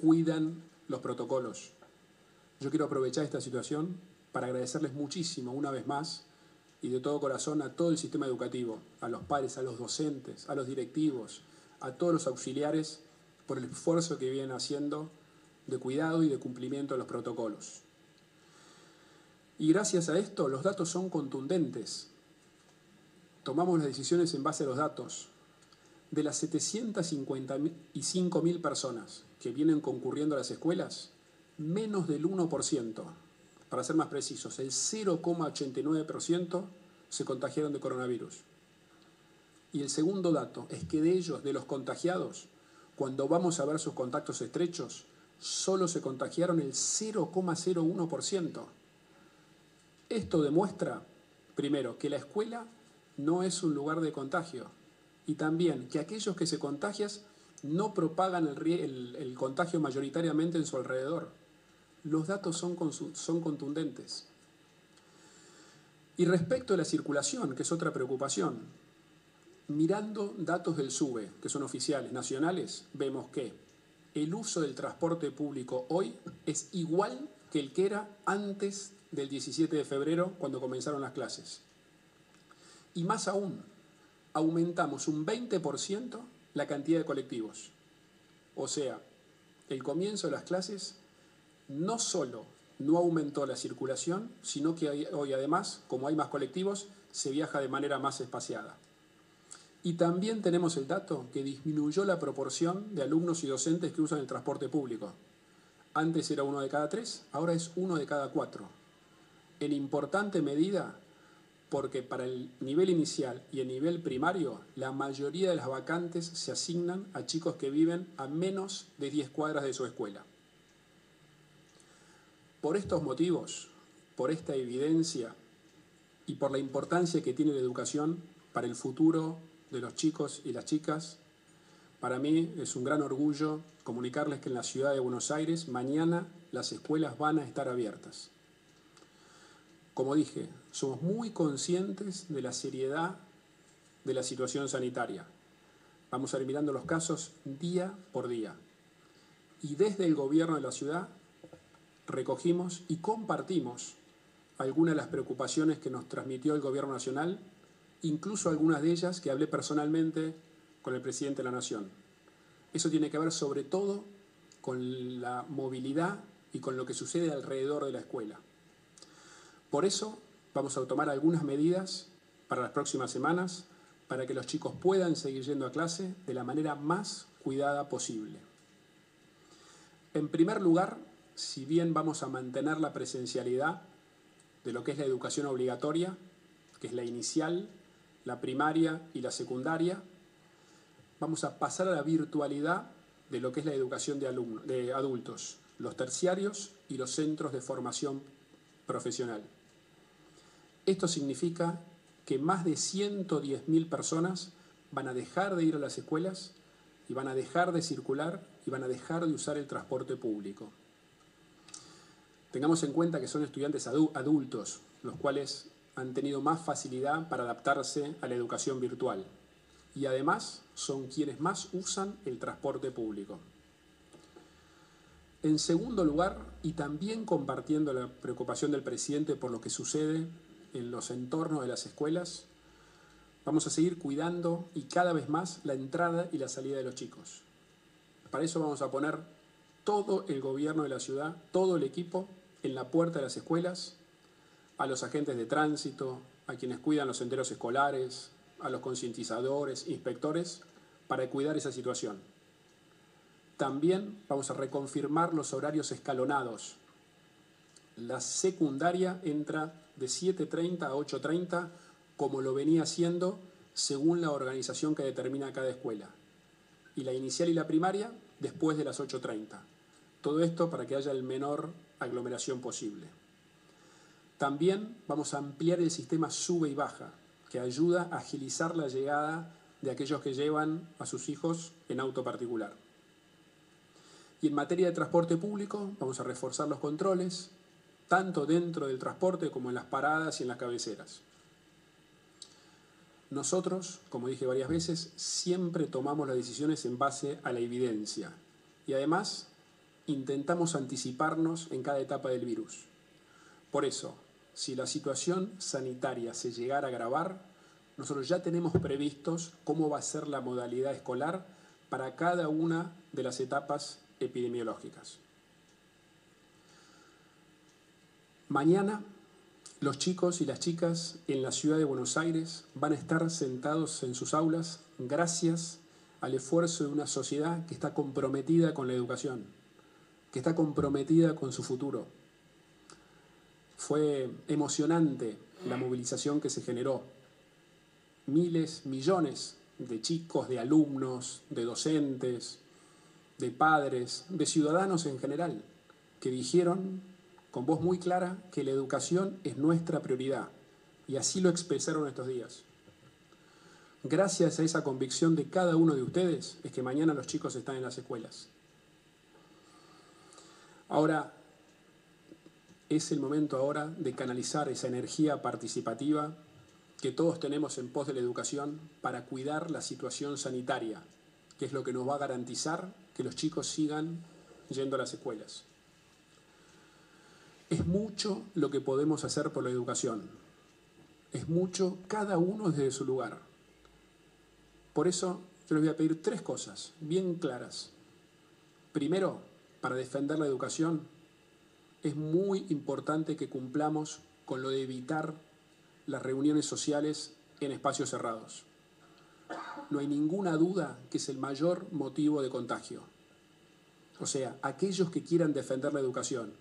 Speaker 7: cuidan los protocolos. Yo quiero aprovechar esta situación para agradecerles muchísimo una vez más y de todo corazón a todo el sistema educativo, a los padres, a los docentes, a los directivos, a todos los auxiliares por el esfuerzo que vienen haciendo de cuidado y de cumplimiento de los protocolos. Y gracias a esto los datos son contundentes. Tomamos las decisiones en base a los datos. De las 755.000 personas que vienen concurriendo a las escuelas, menos del 1%, para ser más precisos, el 0,89% se contagiaron de coronavirus. Y el segundo dato es que de ellos, de los contagiados, cuando vamos a ver sus contactos estrechos, solo se contagiaron el 0,01%. Esto demuestra, primero, que la escuela no es un lugar de contagio y también que aquellos que se contagian no propagan el, contagio mayoritariamente en su alrededor. Los datos son, son contundentes. Y respecto a la circulación, que es otra preocupación, mirando datos del SUBE, que son oficiales, nacionales, vemos que el uso del transporte público hoy es igual que el que era antes del 17 de febrero cuando comenzaron las clases. Y más aún, aumentamos un 20% la cantidad de colectivos. O sea, el comienzo de las clases no solo no aumentó la circulación, sino que hoy además, como hay más colectivos, se viaja de manera más espaciada. Y también tenemos el dato que disminuyó la proporción de alumnos y docentes que usan el transporte público. Antes era uno de cada tres, ahora es uno de cada cuatro. En importante medida porque para el nivel inicial y el nivel primario, la mayoría de las vacantes se asignan a chicos que viven a menos de 10 cuadras de su escuela. Por estos motivos, por esta evidencia y por la importancia que tiene la educación para el futuro de los chicos y las chicas, para mí es un gran orgullo comunicarles que en la ciudad de Buenos Aires mañana las escuelas van a estar abiertas. Como dije, somos muy conscientes de la seriedad de la situación sanitaria. Vamos a ir mirando los casos día por día. Y desde el gobierno de la ciudad recogimos y compartimos algunas de las preocupaciones que nos transmitió el gobierno nacional, incluso algunas de ellas que hablé personalmente con el presidente de la Nación. Eso tiene que ver sobre todo con la movilidad y con lo que sucede alrededor de la escuela. Por eso vamos a tomar algunas medidas para las próximas semanas para que los chicos puedan seguir yendo a clase de la manera más cuidada posible. En primer lugar, si bien vamos a mantener la presencialidad de lo que es la educación obligatoria, que es la inicial, la primaria y la secundaria, vamos a pasar a la virtualidad de lo que es la educación de, de adultos, los terciarios y los centros de formación profesional. Esto significa que más de 110.000 personas van a dejar de ir a las escuelas y van a dejar de circular y van a dejar de usar el transporte público. Tengamos en cuenta que son estudiantes adultos, los cuales han tenido más facilidad para adaptarse a la educación virtual y además son quienes más usan el transporte público. En segundo lugar, y también compartiendo la preocupación del presidente por lo que sucede en los entornos de las escuelas, vamos a seguir cuidando y cada vez más la entrada y la salida de los chicos. Para eso vamos a poner todo el gobierno de la ciudad, todo el equipo en la puerta de las escuelas, a los agentes de tránsito, a quienes cuidan los senderos escolares, a los concientizadores, inspectores, para cuidar esa situación. También vamos a reconfirmar los horarios escalonados. La secundaria entra de 7.30 a 8.30, como lo venía haciendo según la organización que determina cada escuela. Y la inicial y la primaria después de las 8.30. Todo esto para que haya el menor aglomeración posible. También vamos a ampliar el sistema sube y baja, que ayuda a agilizar la llegada de aquellos que llevan a sus hijos en auto particular. Y en materia de transporte público vamos a reforzar los controles, tanto dentro del transporte como en las paradas y en las cabeceras. Nosotros, como dije varias veces, siempre tomamos las decisiones en base a la evidencia y además intentamos anticiparnos en cada etapa del virus. Por eso, si la situación sanitaria se llegara a agravar, nosotros ya tenemos previstos cómo va a ser la modalidad escolar para cada una de las etapas epidemiológicas. Mañana los chicos y las chicas en la ciudad de Buenos Aires van a estar sentados en sus aulas gracias al esfuerzo de una sociedad que está comprometida con la educación, que está comprometida con su futuro. Fue emocionante la movilización que se generó. Miles, millones de chicos, de alumnos, de docentes, de padres, de ciudadanos en general, que dijeron con voz muy clara que la educación es nuestra prioridad. Y así lo expresaron estos días. Gracias a esa convicción de cada uno de ustedes es que mañana los chicos están en las escuelas. Ahora, es el momento ahora de canalizar esa energía participativa que todos tenemos en pos de la educación para cuidar la situación sanitaria, que es lo que nos va a garantizar que los chicos sigan yendo a las escuelas. Es mucho lo que podemos hacer por la educación. Es mucho cada uno desde su lugar. Por eso yo les voy a pedir tres cosas bien claras. Primero, para defender la educación, es muy importante que cumplamos con lo de evitar las reuniones sociales en espacios cerrados. No hay ninguna duda que es el mayor motivo de contagio. O sea, aquellos que quieran defender la educación,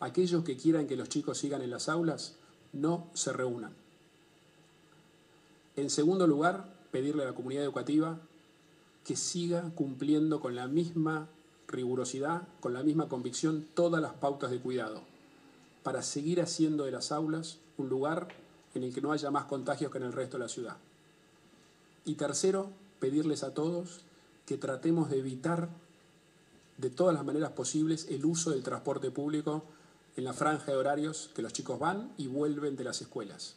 Speaker 7: aquellos que quieran que los chicos sigan en las aulas no se reúnan. En segundo lugar, pedirle a la comunidad educativa que siga cumpliendo con la misma rigurosidad, con la misma convicción, todas las pautas de cuidado, para seguir haciendo de las aulas un lugar en el que no haya más contagios que en el resto de la ciudad. Y tercero, pedirles a todos que tratemos de evitar de todas las maneras posibles el uso del transporte público en la franja de horarios que los chicos van y vuelven de las escuelas.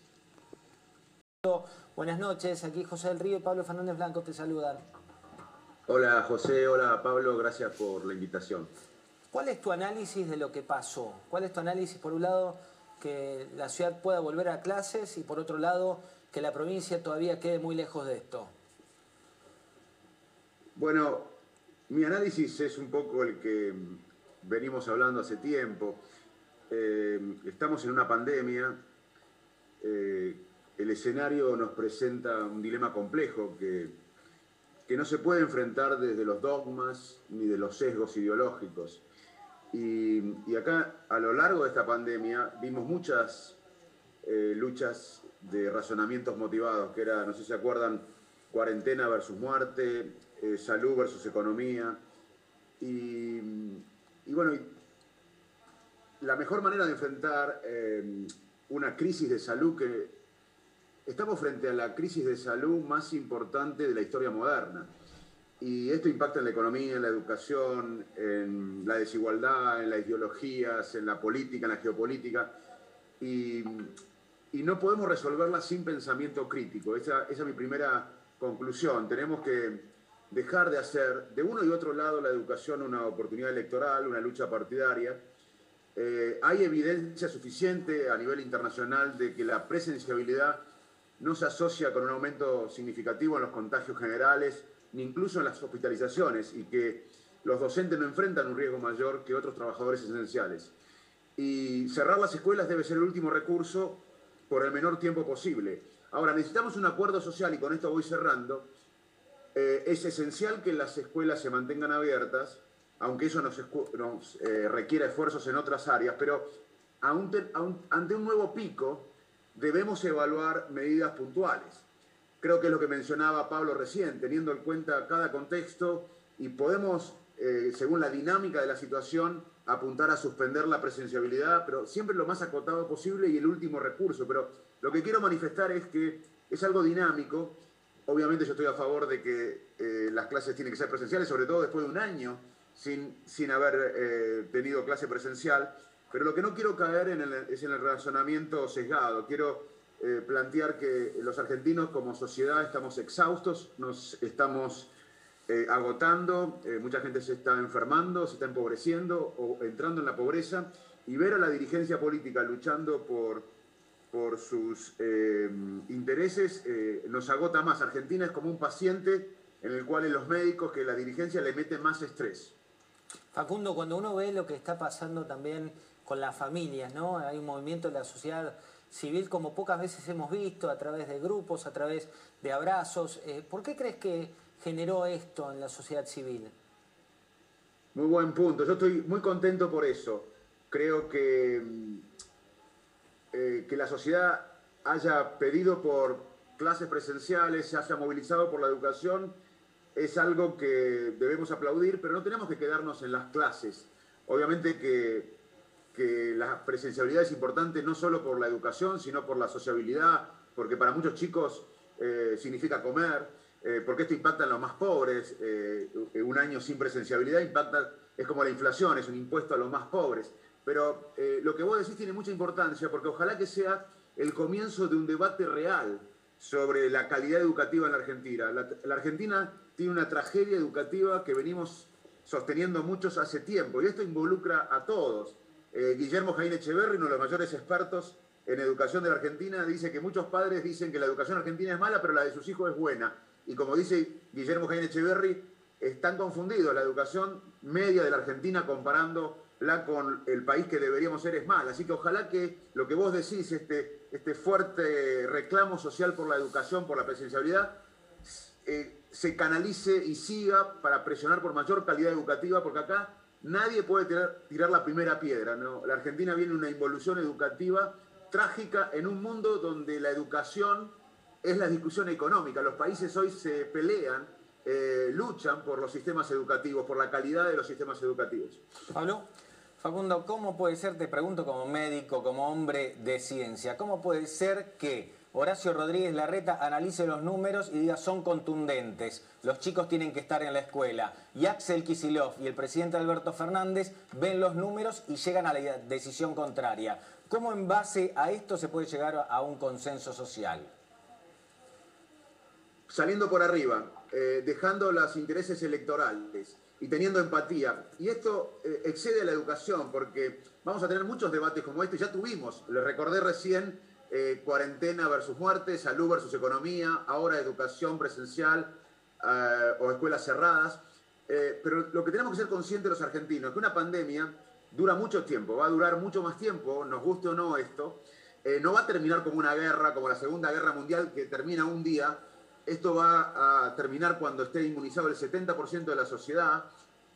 Speaker 8: Buenas noches, aquí José del Río y Pablo Fernández Blanco te saludan.
Speaker 9: Hola José, hola Pablo, gracias por la invitación.
Speaker 8: ¿Cuál es tu análisis de lo que pasó? ¿Cuál es tu análisis, por un lado, que la ciudad pueda volver a clases y por otro lado, que la provincia todavía quede muy lejos de esto?
Speaker 9: Bueno, mi análisis es un poco el que venimos hablando hace tiempo. Eh, estamos en una pandemia, eh, el escenario nos presenta un dilema complejo que, que, no se puede enfrentar desde los dogmas ni de los sesgos ideológicos. Y, acá, a lo largo de esta pandemia, vimos muchas eh, luchas de razonamientos motivados, que era, no sé si se acuerdan, cuarentena versus muerte, salud versus economía. Y, y bueno, la mejor manera de enfrentar eh, una crisis de salud que estamos frente a la crisis de salud más importante de la historia moderna. Y esto impacta en la economía, en la educación, en la desigualdad, en las ideologías, en la política, en la geopolítica. Y, no podemos resolverla sin pensamiento crítico. Esa, esa es mi primera conclusión. Tenemos que dejar de hacer de uno y otro lado la educación una oportunidad electoral, una lucha partidaria eh, hay evidencia suficiente a nivel internacional de que la presenciabilidad no se asocia con un aumento significativo en los contagios generales, ni incluso en las hospitalizaciones, y que los docentes no enfrentan un riesgo mayor que otros trabajadores esenciales. Y cerrar las escuelas debe ser el último recurso por el menor tiempo posible. Ahora, necesitamos un acuerdo social, y con esto voy cerrando. Eh, es esencial que las escuelas se mantengan abiertas, aunque eso nos, eh, requiere esfuerzos en otras áreas, pero ante un nuevo pico debemos evaluar medidas puntuales. Creo que es lo que mencionaba Pablo recién, teniendo en cuenta cada contexto y podemos, eh, según la dinámica de la situación, apuntar a suspender la presenciabilidad, pero siempre lo más acotado posible y el último recurso. Pero lo que quiero manifestar es que es algo dinámico. Obviamente yo estoy a favor de que eh, las clases tienen que ser presenciales, sobre todo después de un año sin, sin haber eh, tenido clase presencial, pero lo que no quiero caer es en el razonamiento sesgado. Quiero eh, plantear que los argentinos como sociedad estamos exhaustos, nos estamos eh, agotando, eh, mucha gente se está enfermando, se está empobreciendo o entrando en la pobreza, y ver a la dirigencia política luchando por, por sus intereses nos agota más. Argentina es como un paciente en el cual los médicos que la dirigencia le mete más estrés.
Speaker 8: Facundo, cuando uno ve lo que está pasando también con las familias, ¿no? Hay un movimiento de la sociedad civil como pocas veces hemos visto, a través de grupos, a través de abrazos. Eh, ¿Por qué crees que generó esto en la sociedad civil?
Speaker 9: Muy buen punto. Yo estoy muy contento por eso. Creo que, mm, eh, que la sociedad haya pedido por clases presenciales, se haya movilizado por la educación, es algo que debemos aplaudir, pero no tenemos que quedarnos en las clases. Obviamente que que la presencialidad es importante no solo por la educación, sino por la sociabilidad, porque para muchos chicos eh, significa comer, eh, porque esto impacta en los más pobres. Eh, un año sin presenciabilidad impacta, es como la inflación, es un impuesto a los más pobres. Pero lo que vos decís tiene mucha importancia, porque ojalá que sea el comienzo de un debate real sobre la calidad educativa en la Argentina. la Argentina tiene una tragedia educativa que venimos sosteniendo muchos hace tiempo, y esto involucra a todos eh, Guillermo Jaime Echeverri, uno de los mayores expertos en educación de la Argentina, dice que muchos padres dicen que la educación argentina es mala, pero la de sus hijos es buena. Y como dice Guillermo Jaime Echeverri, están confundidos. La educación media de la Argentina comparándola con el país que deberíamos ser es mala. Así que ojalá que lo que vos decís, este, este fuerte reclamo social por la educación, por la presencialidad, eh, se canalice y siga para presionar por mayor calidad educativa, porque acá Nadie puede tirar, la primera piedra. La Argentina viene una involución educativa trágica en un mundo donde la educación es la discusión económica. Los países hoy se pelean, eh, luchan por los sistemas educativos, por la calidad de los sistemas educativos.
Speaker 8: Pablo, Facundo, ¿cómo puede ser, te pregunto como médico, como hombre de ciencia, cómo puede ser que Horacio Rodríguez Larreta analice los números y diga son contundentes, los chicos tienen que estar en la escuela. Y Axel Kisilov y el presidente Alberto Fernández ven los números y llegan a la decisión contraria. ¿Cómo en base a esto se puede llegar a un consenso social?
Speaker 9: Saliendo por arriba, eh, dejando los intereses electorales y teniendo empatía. Y esto eh, excede a la educación porque vamos a tener muchos debates como este, ya tuvimos, les recordé recién eh, cuarentena versus muerte, salud versus economía, ahora educación presencial eh, o escuelas cerradas. Eh, pero lo que tenemos que ser conscientes los argentinos es que una pandemia dura mucho tiempo, va a durar mucho más tiempo, nos guste o no esto. no va a terminar como una guerra, como la Segunda Guerra Mundial, que termina un día. Esto va a terminar cuando esté inmunizado el 70% de la sociedad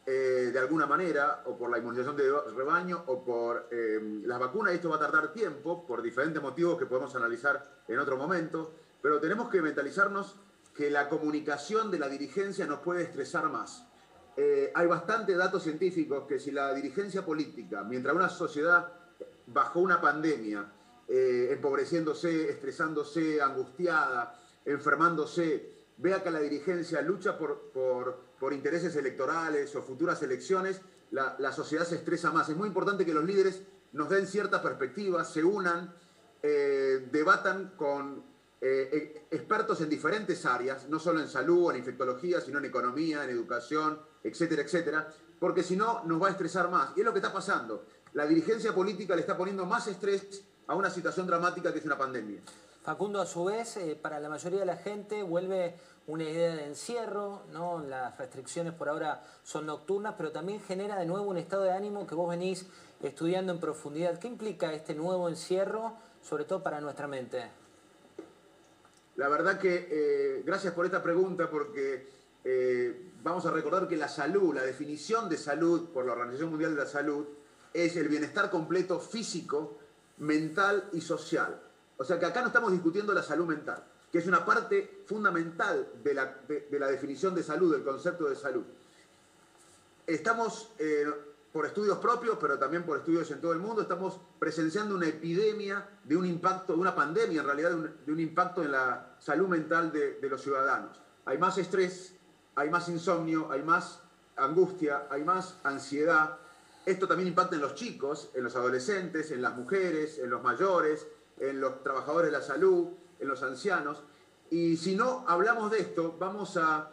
Speaker 9: eh, de alguna manera, o por la inmunización de rebaño, o por eh, las vacunas. Esto va a tardar tiempo, por diferentes motivos que podemos analizar en otro momento, pero tenemos que mentalizarnos que la comunicación de la dirigencia nos puede estresar más. Eh, hay bastantes datos científicos que si la dirigencia política, mientras una sociedad bajo una pandemia, empobreciéndose, estresándose, angustiada, enfermándose, vea que la dirigencia lucha por, por, intereses electorales o futuras elecciones, la, sociedad se estresa más. Es muy importante que los líderes nos den ciertas perspectivas, se unan, eh, debatan con eh, e, expertos en diferentes áreas, no solo en salud o en infectología, sino en economía, en educación, etcétera, etcétera, porque si no nos va a estresar más. Y es lo que está pasando. La dirigencia política le está poniendo más estrés a una situación dramática que es una pandemia.
Speaker 8: Facundo, a su vez, eh, para la mayoría de la gente vuelve una idea de encierro, ¿no? las restricciones por ahora son nocturnas, pero también genera de nuevo un estado de ánimo que vos venís estudiando en profundidad. ¿Qué implica este nuevo encierro, sobre todo para nuestra mente?
Speaker 9: La verdad que eh, gracias por esta pregunta porque eh, vamos a recordar que la salud, la definición de salud por la Organización Mundial de la Salud es el bienestar completo físico, mental y social. O sea que acá no estamos discutiendo la salud mental que es una parte fundamental de la, definición de salud, del concepto de salud. Estamos, eh, por estudios propios, pero también por estudios en todo el mundo, estamos presenciando una epidemia de un impacto, una pandemia en realidad, de un, impacto en la salud mental de, de los ciudadanos. Hay más estrés, hay más insomnio, hay más angustia, hay más ansiedad, esto también impacta en los chicos, en los adolescentes, en las mujeres, en los mayores, en los trabajadores de la salud, en los ancianos. Y si no hablamos de esto, vamos a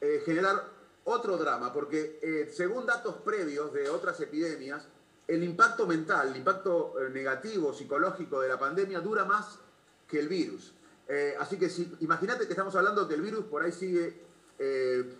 Speaker 9: eh, generar otro drama, porque eh, según datos previos de otras epidemias, el impacto mental, el impacto eh, negativo, psicológico de la pandemia dura más que el virus. así que si, imagínate que estamos hablando que el virus por ahí sigue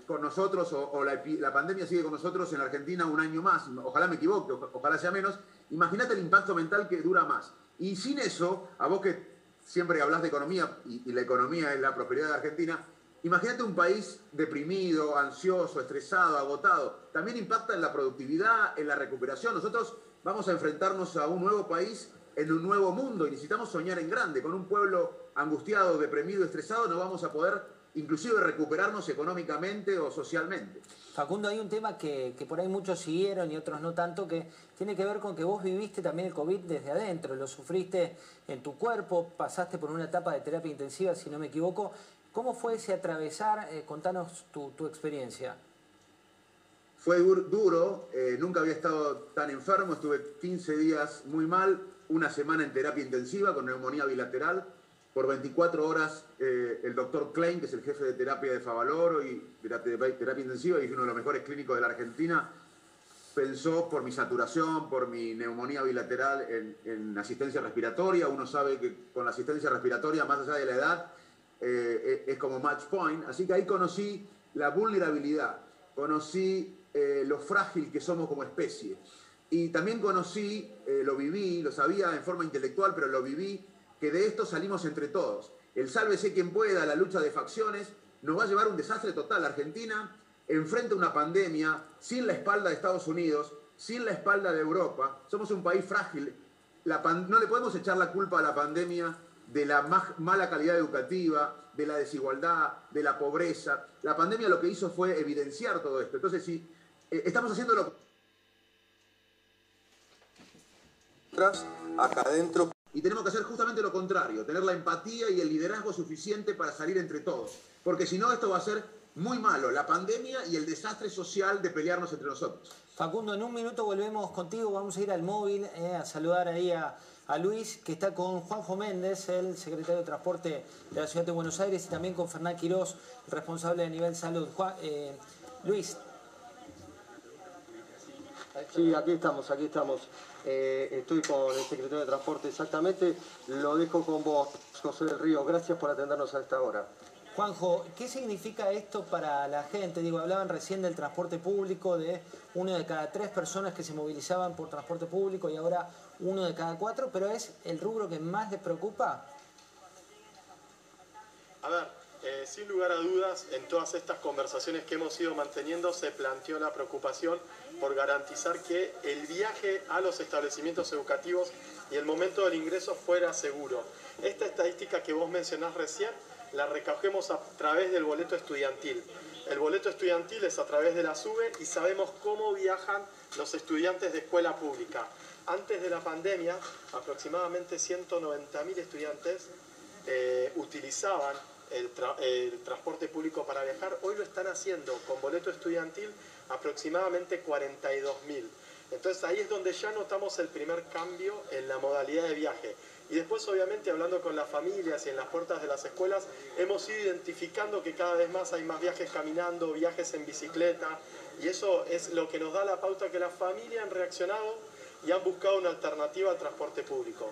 Speaker 9: con nosotros o, la, la, pandemia sigue con nosotros en Argentina un año más, ojalá me equivoque, ojalá sea menos, imagínate el impacto mental que dura más. Y sin eso, a vos que siempre hablas de economía y, la economía es la prosperidad de Argentina, imagínate un país deprimido, ansioso, estresado, agotado. También impacta en la productividad, en la recuperación. Nosotros vamos a enfrentarnos a un nuevo país en un nuevo mundo y necesitamos soñar en grande. Con un pueblo angustiado, deprimido, estresado, no vamos a poder inclusive recuperarnos económicamente o socialmente.
Speaker 8: Facundo, hay un tema que, por ahí muchos siguieron y otros no tanto, que tiene que ver con que vos viviste también el COVID desde adentro, lo sufriste en tu cuerpo, pasaste por una etapa de terapia intensiva, si no me equivoco. ¿Cómo fue ese atravesar? Eh, contanos tu, experiencia.
Speaker 9: Fue duro, eh, nunca había estado tan enfermo, estuve 15 días muy mal, una semana en terapia intensiva con neumonía bilateral por 24 horas eh, el doctor Klein, que es el jefe de terapia de Favaloro y terapia, terapia intensiva y es uno de los mejores clínicos de la Argentina, pensó por mi saturación, por mi neumonía bilateral en, asistencia respiratoria. Uno sabe que con la asistencia respiratoria, más allá de la edad, eh, es como match point. Así que ahí conocí la vulnerabilidad, conocí eh, lo frágil que somos como especie. Y también conocí, lo viví, lo sabía en forma intelectual, pero lo viví que de esto salimos entre todos. El sálvese quien pueda, la lucha de facciones, nos va a llevar a un desastre total. Argentina enfrenta una pandemia sin la espalda de Estados Unidos, sin la espalda de Europa. Somos un país frágil. no le podemos echar la culpa a la pandemia de la mala calidad educativa, de la desigualdad, de la pobreza. La pandemia lo que hizo fue evidenciar todo esto. Entonces, si eh, estamos haciendo lo acá adentro y tenemos que hacer justamente lo contrario, tener la empatía y el liderazgo suficiente para salir entre todos. Porque si no, esto va a ser muy malo, la pandemia y el desastre social de pelearnos entre nosotros.
Speaker 8: Facundo, en un minuto volvemos contigo, vamos a ir al móvil eh, a saludar ahí a, Luis, que está con Juanjo Méndez, el secretario de Transporte de la Ciudad de Buenos Aires, y también con Fernán Quirós, responsable de nivel salud. Eh, Luis.
Speaker 10: Sí, aquí estamos, aquí estamos. Eh, estoy con el secretario de Transporte exactamente. Lo dejo con vos, José del Río. Gracias por atendernos a esta hora.
Speaker 8: Juanjo, ¿qué significa esto para la gente? Digo, hablaban recién del transporte público, de uno de cada tres personas que se movilizaban por transporte público y ahora uno de cada cuatro, pero ¿es el rubro que más les preocupa?
Speaker 10: A ver, eh, sin lugar a dudas, en todas estas conversaciones que hemos ido manteniendo se planteó la preocupación por garantizar que el viaje a los establecimientos educativos y el momento del ingreso fuera seguro. Esta estadística que vos mencionás recién la recogemos a través del boleto estudiantil. El boleto estudiantil es a través de la SUBE y sabemos cómo viajan los estudiantes de escuela pública. Antes de la pandemia, aproximadamente 190.000 estudiantes eh, utilizaban el, transporte público para viajar, hoy lo están haciendo con boleto estudiantil aproximadamente 42.000. Entonces ahí es donde ya notamos el primer cambio en la modalidad de viaje. Y después obviamente hablando con las familias y en las puertas de las escuelas, hemos ido identificando que cada vez más hay más viajes caminando, viajes en bicicleta, y eso es lo que nos da la pauta que las familias han reaccionado y han buscado una alternativa al transporte público.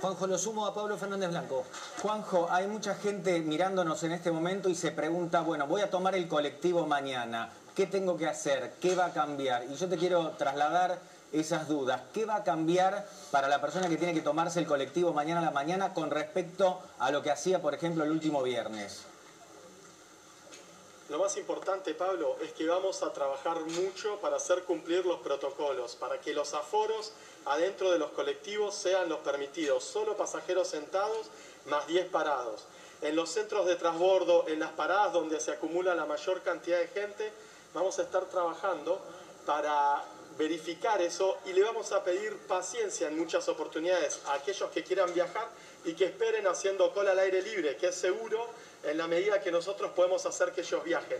Speaker 8: Juanjo, lo sumo a Pablo Fernández Blanco.
Speaker 11: Juanjo, hay mucha gente mirándonos en este momento y se pregunta, bueno, voy a tomar el colectivo mañana, ¿qué tengo que hacer? ¿Qué va a cambiar? Y yo te quiero trasladar esas dudas. ¿Qué va a cambiar para la persona que tiene que tomarse el colectivo mañana a la mañana con respecto a lo que hacía, por ejemplo, el último viernes?
Speaker 10: Lo más importante, Pablo, es que vamos a trabajar mucho para hacer cumplir los protocolos, para que los aforos adentro de los colectivos sean los permitidos, solo pasajeros sentados más 10 parados. En los centros de transbordo, en las paradas donde se acumula la mayor cantidad de gente, vamos a estar trabajando para verificar eso y le vamos a pedir paciencia en muchas oportunidades a aquellos que quieran viajar y que esperen haciendo cola al aire libre, que es seguro en la medida que nosotros podemos hacer que ellos viajen.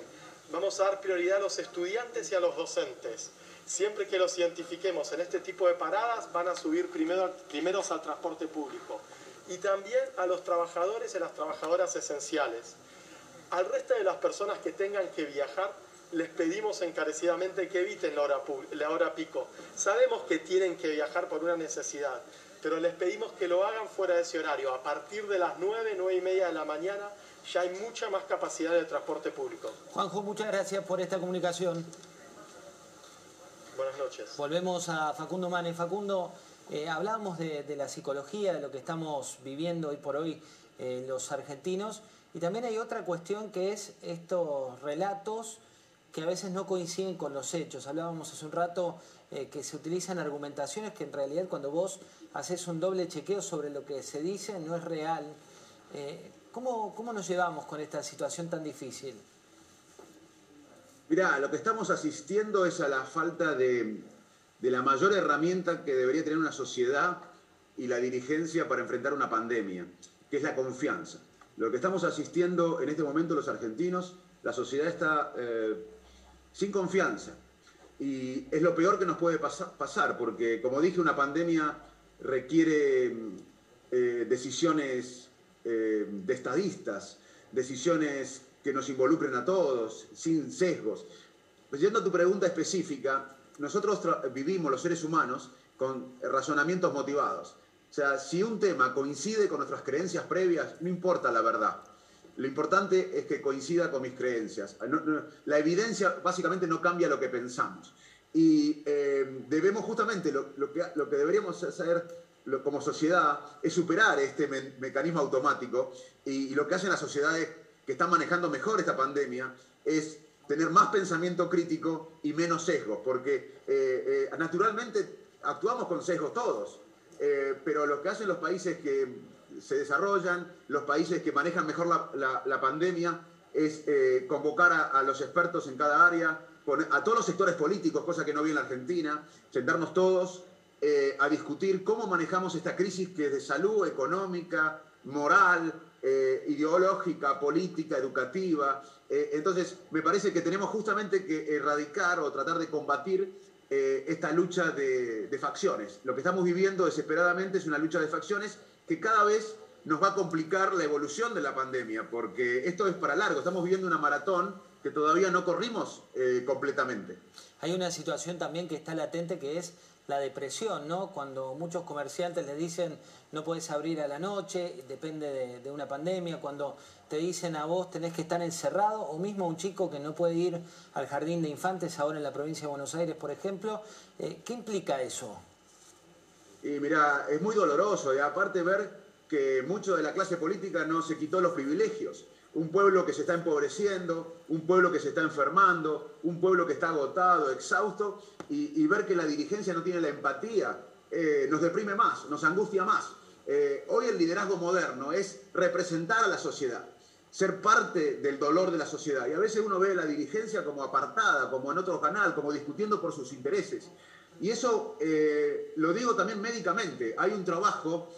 Speaker 10: Vamos a dar prioridad a los estudiantes y a los docentes. Siempre que los identifiquemos en este tipo de paradas, van a subir primero, primeros al transporte público. Y también a los trabajadores y las trabajadoras esenciales. Al resto de las personas que tengan que viajar, les pedimos encarecidamente que eviten la hora, la hora pico. Sabemos que tienen que viajar por una necesidad, pero les pedimos que lo hagan fuera de ese horario. A partir de las 9, 9 y media de la mañana ya hay mucha más capacidad de transporte público.
Speaker 8: Juanjo, muchas gracias por esta comunicación.
Speaker 10: Buenas noches.
Speaker 8: Volvemos a Facundo Mane. Facundo, eh, hablábamos de, la psicología, de lo que estamos viviendo hoy por hoy eh, los argentinos, y también hay otra cuestión que es estos relatos que a veces no coinciden con los hechos. Hablábamos hace un rato eh, que se utilizan argumentaciones que en realidad cuando vos haces un doble chequeo sobre lo que se dice no es real. Eh, ¿cómo, ¿Cómo nos llevamos con esta situación tan difícil?
Speaker 9: Mirá, lo que estamos asistiendo es a la falta de, de la mayor herramienta que debería tener una sociedad y la dirigencia para enfrentar una pandemia, que es la confianza. Lo que estamos asistiendo en este momento los argentinos, la sociedad está eh, sin confianza. Y es lo peor que nos puede pasar, porque como dije, una pandemia requiere eh, decisiones eh, de estadistas, decisiones que nos involucren a todos, sin sesgos. Pues yendo a tu pregunta específica, nosotros vivimos los seres humanos con razonamientos motivados. O sea, si un tema coincide con nuestras creencias previas, no importa la verdad. Lo importante es que coincida con mis creencias. la evidencia básicamente no cambia lo que pensamos. Y eh, debemos justamente, lo, que, lo, que, deberíamos hacer como sociedad es superar este mecanismo automático. Y, lo que hacen las sociedades que están manejando mejor esta pandemia es tener más pensamiento crítico y menos sesgos, porque eh, eh, naturalmente actuamos con sesgos todos, pero lo que hacen los países que se desarrollan, los países que manejan mejor la, pandemia, es eh, convocar a, los expertos en cada área, a todos los sectores políticos, cosa que no vi en la Argentina, sentarnos todos eh, a discutir cómo manejamos esta crisis que es de salud, económica, moral, eh, ideológica, política, educativa. entonces, me parece que tenemos justamente que erradicar o tratar de combatir esta lucha de, de facciones. Lo que estamos viviendo desesperadamente es una lucha de facciones que cada vez nos va a complicar la evolución de la pandemia, porque esto es para largo, estamos viviendo una maratón que todavía no corrimos eh, completamente.
Speaker 8: Hay una situación también que está latente que es la depresión, ¿no? Cuando muchos comerciantes le dicen no puedes abrir a la noche, depende de, una pandemia, cuando te dicen a vos tenés que estar encerrado, o mismo un chico que no puede ir al jardín de infantes ahora en la provincia de Buenos Aires, por ejemplo, eh, ¿qué implica eso?
Speaker 9: Y mira, es muy doloroso y aparte ver que mucho de la clase política no se quitó los privilegios. Un pueblo que se está empobreciendo, un pueblo que se está enfermando, un pueblo que está agotado, exhausto, y, ver que la dirigencia no tiene la empatía, eh, nos deprime más, nos angustia más. Eh, hoy el liderazgo moderno es representar a la sociedad, ser parte del dolor de la sociedad. Y a veces uno ve la dirigencia como apartada, como en otro canal, como discutiendo por sus intereses. Y eso eh, lo digo también médicamente. Hay un trabajo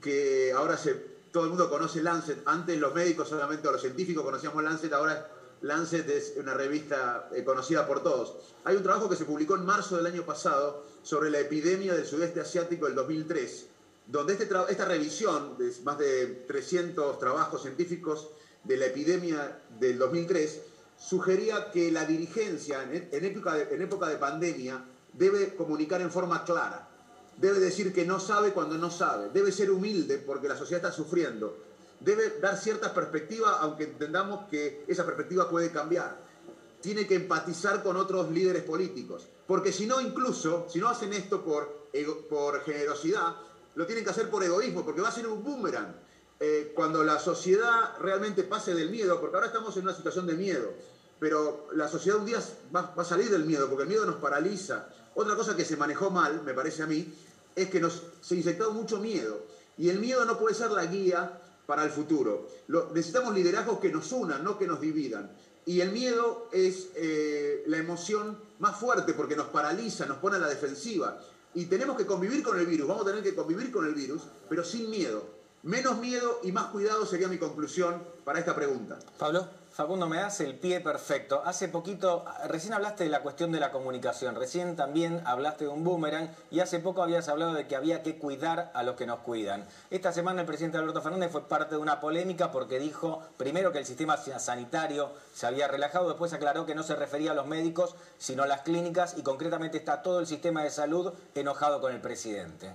Speaker 9: que ahora se, todo el mundo conoce Lancet. Antes los médicos solamente o los científicos conocíamos Lancet, ahora Lancet es una revista eh, conocida por todos. Hay un trabajo que se publicó en marzo del año pasado sobre la epidemia del sudeste asiático del 2003, donde este esta revisión de más de 300 trabajos científicos de la epidemia del 2003 sugería que la dirigencia en, época, en época de pandemia debe comunicar en forma clara, debe decir que no sabe cuando no sabe, debe ser humilde porque la sociedad está sufriendo, debe dar cierta perspectiva aunque entendamos que esa perspectiva puede cambiar, tiene que empatizar con otros líderes políticos, porque si no incluso, si no hacen esto por, por generosidad, lo tienen que hacer por egoísmo, porque va a ser un boomerang. Eh, cuando la sociedad realmente pase del miedo, porque ahora estamos en una situación de miedo, pero la sociedad un día va, va, a salir del miedo, porque el miedo nos paraliza, otra cosa que se manejó mal, me parece a mí, es que nos, se inyectó mucho miedo. Y el miedo no puede ser la guía para el futuro. necesitamos liderazgos que nos unan, no que nos dividan. Y el miedo es eh, la emoción más fuerte porque nos paraliza, nos pone a la defensiva. Y tenemos que convivir con el virus, vamos a tener que convivir con el virus, pero sin miedo. Menos miedo y más cuidado sería mi conclusión para esta pregunta.
Speaker 8: Pablo. Facundo, me das el pie perfecto. Hace poquito, recién hablaste de la cuestión de la comunicación, recién también hablaste de un boomerang y hace poco habías hablado de que había que cuidar a los que nos cuidan. Esta semana el presidente Alberto Fernández fue parte de una polémica porque dijo primero que el sistema sanitario se había relajado, después aclaró que no se refería a los médicos, sino a las clínicas y concretamente está todo el sistema de salud enojado con el presidente.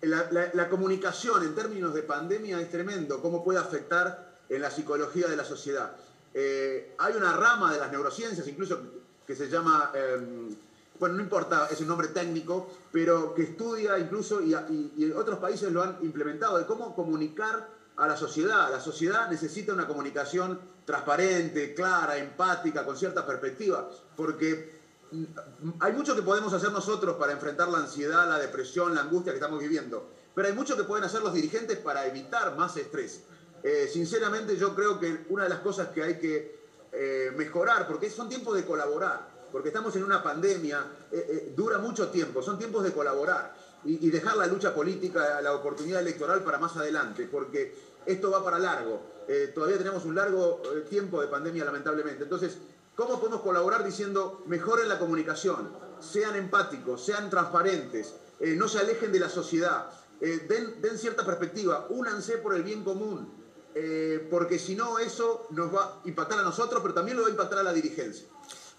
Speaker 9: La, comunicación en términos de pandemia es tremendo, cómo puede afectar en la psicología de la sociedad. Eh, hay una rama de las neurociencias, incluso que se llama, em, bueno, no importa, es un nombre técnico, pero que estudia incluso, y, y, otros países lo han implementado, de cómo comunicar a la sociedad. La sociedad necesita una comunicación transparente, clara, empática, con cierta perspectiva, porque hay mucho que podemos hacer nosotros para enfrentar la ansiedad, la depresión, la angustia que estamos viviendo, pero hay mucho que pueden hacer los dirigentes para evitar más estrés. Eh, sinceramente yo creo que una de las cosas que hay que eh, mejorar, porque son tiempos de colaborar, porque estamos en una pandemia, eh, dura mucho tiempo, son tiempos de colaborar y, dejar la lucha política, la oportunidad electoral para más adelante, porque esto va para largo. todavía tenemos un largo tiempo de pandemia, lamentablemente. Entonces, ¿cómo podemos colaborar diciendo mejoren la comunicación, sean empáticos, sean transparentes, no se alejen de la sociedad, den, den cierta perspectiva, únanse por el bien común? Eh, porque si no eso nos va a impactar a nosotros, pero también lo va a impactar a la dirigencia.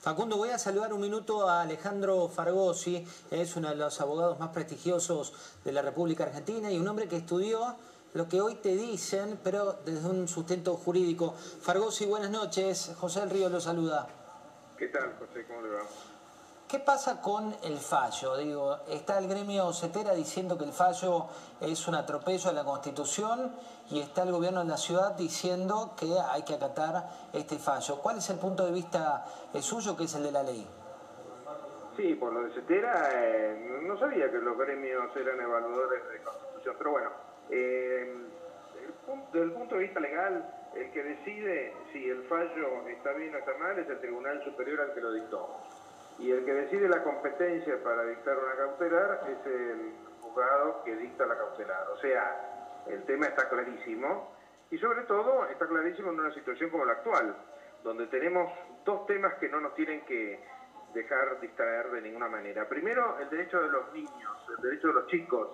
Speaker 8: Facundo, voy a saludar un minuto a Alejandro Fargosi, es uno de los abogados más prestigiosos de la República Argentina y un hombre que estudió lo que hoy te dicen, pero desde un sustento jurídico. Fargosi, buenas noches. José del Río lo saluda.
Speaker 2: ¿Qué tal, José? ¿Cómo le va?
Speaker 8: ¿Qué pasa con el fallo? Digo, está el gremio CETERA diciendo que el fallo es un atropello a la Constitución y está el gobierno de la ciudad diciendo que hay que acatar este fallo. ¿Cuál es el punto de vista suyo, que es el de la ley?
Speaker 2: Sí, por lo de CETERA, eh, no sabía que los gremios eran evaluadores de Constitución, pero bueno, eh, desde el punto de vista legal, el que decide si el fallo está bien o está mal es el Tribunal Superior al que lo dictó y el que decide la competencia para dictar una cautelar es el juzgado que dicta la cautelar. O sea, el tema está clarísimo y sobre todo está clarísimo en una situación como la actual, donde tenemos dos temas que no nos tienen que dejar distraer de ninguna manera. Primero, el derecho de los niños, el derecho de los chicos.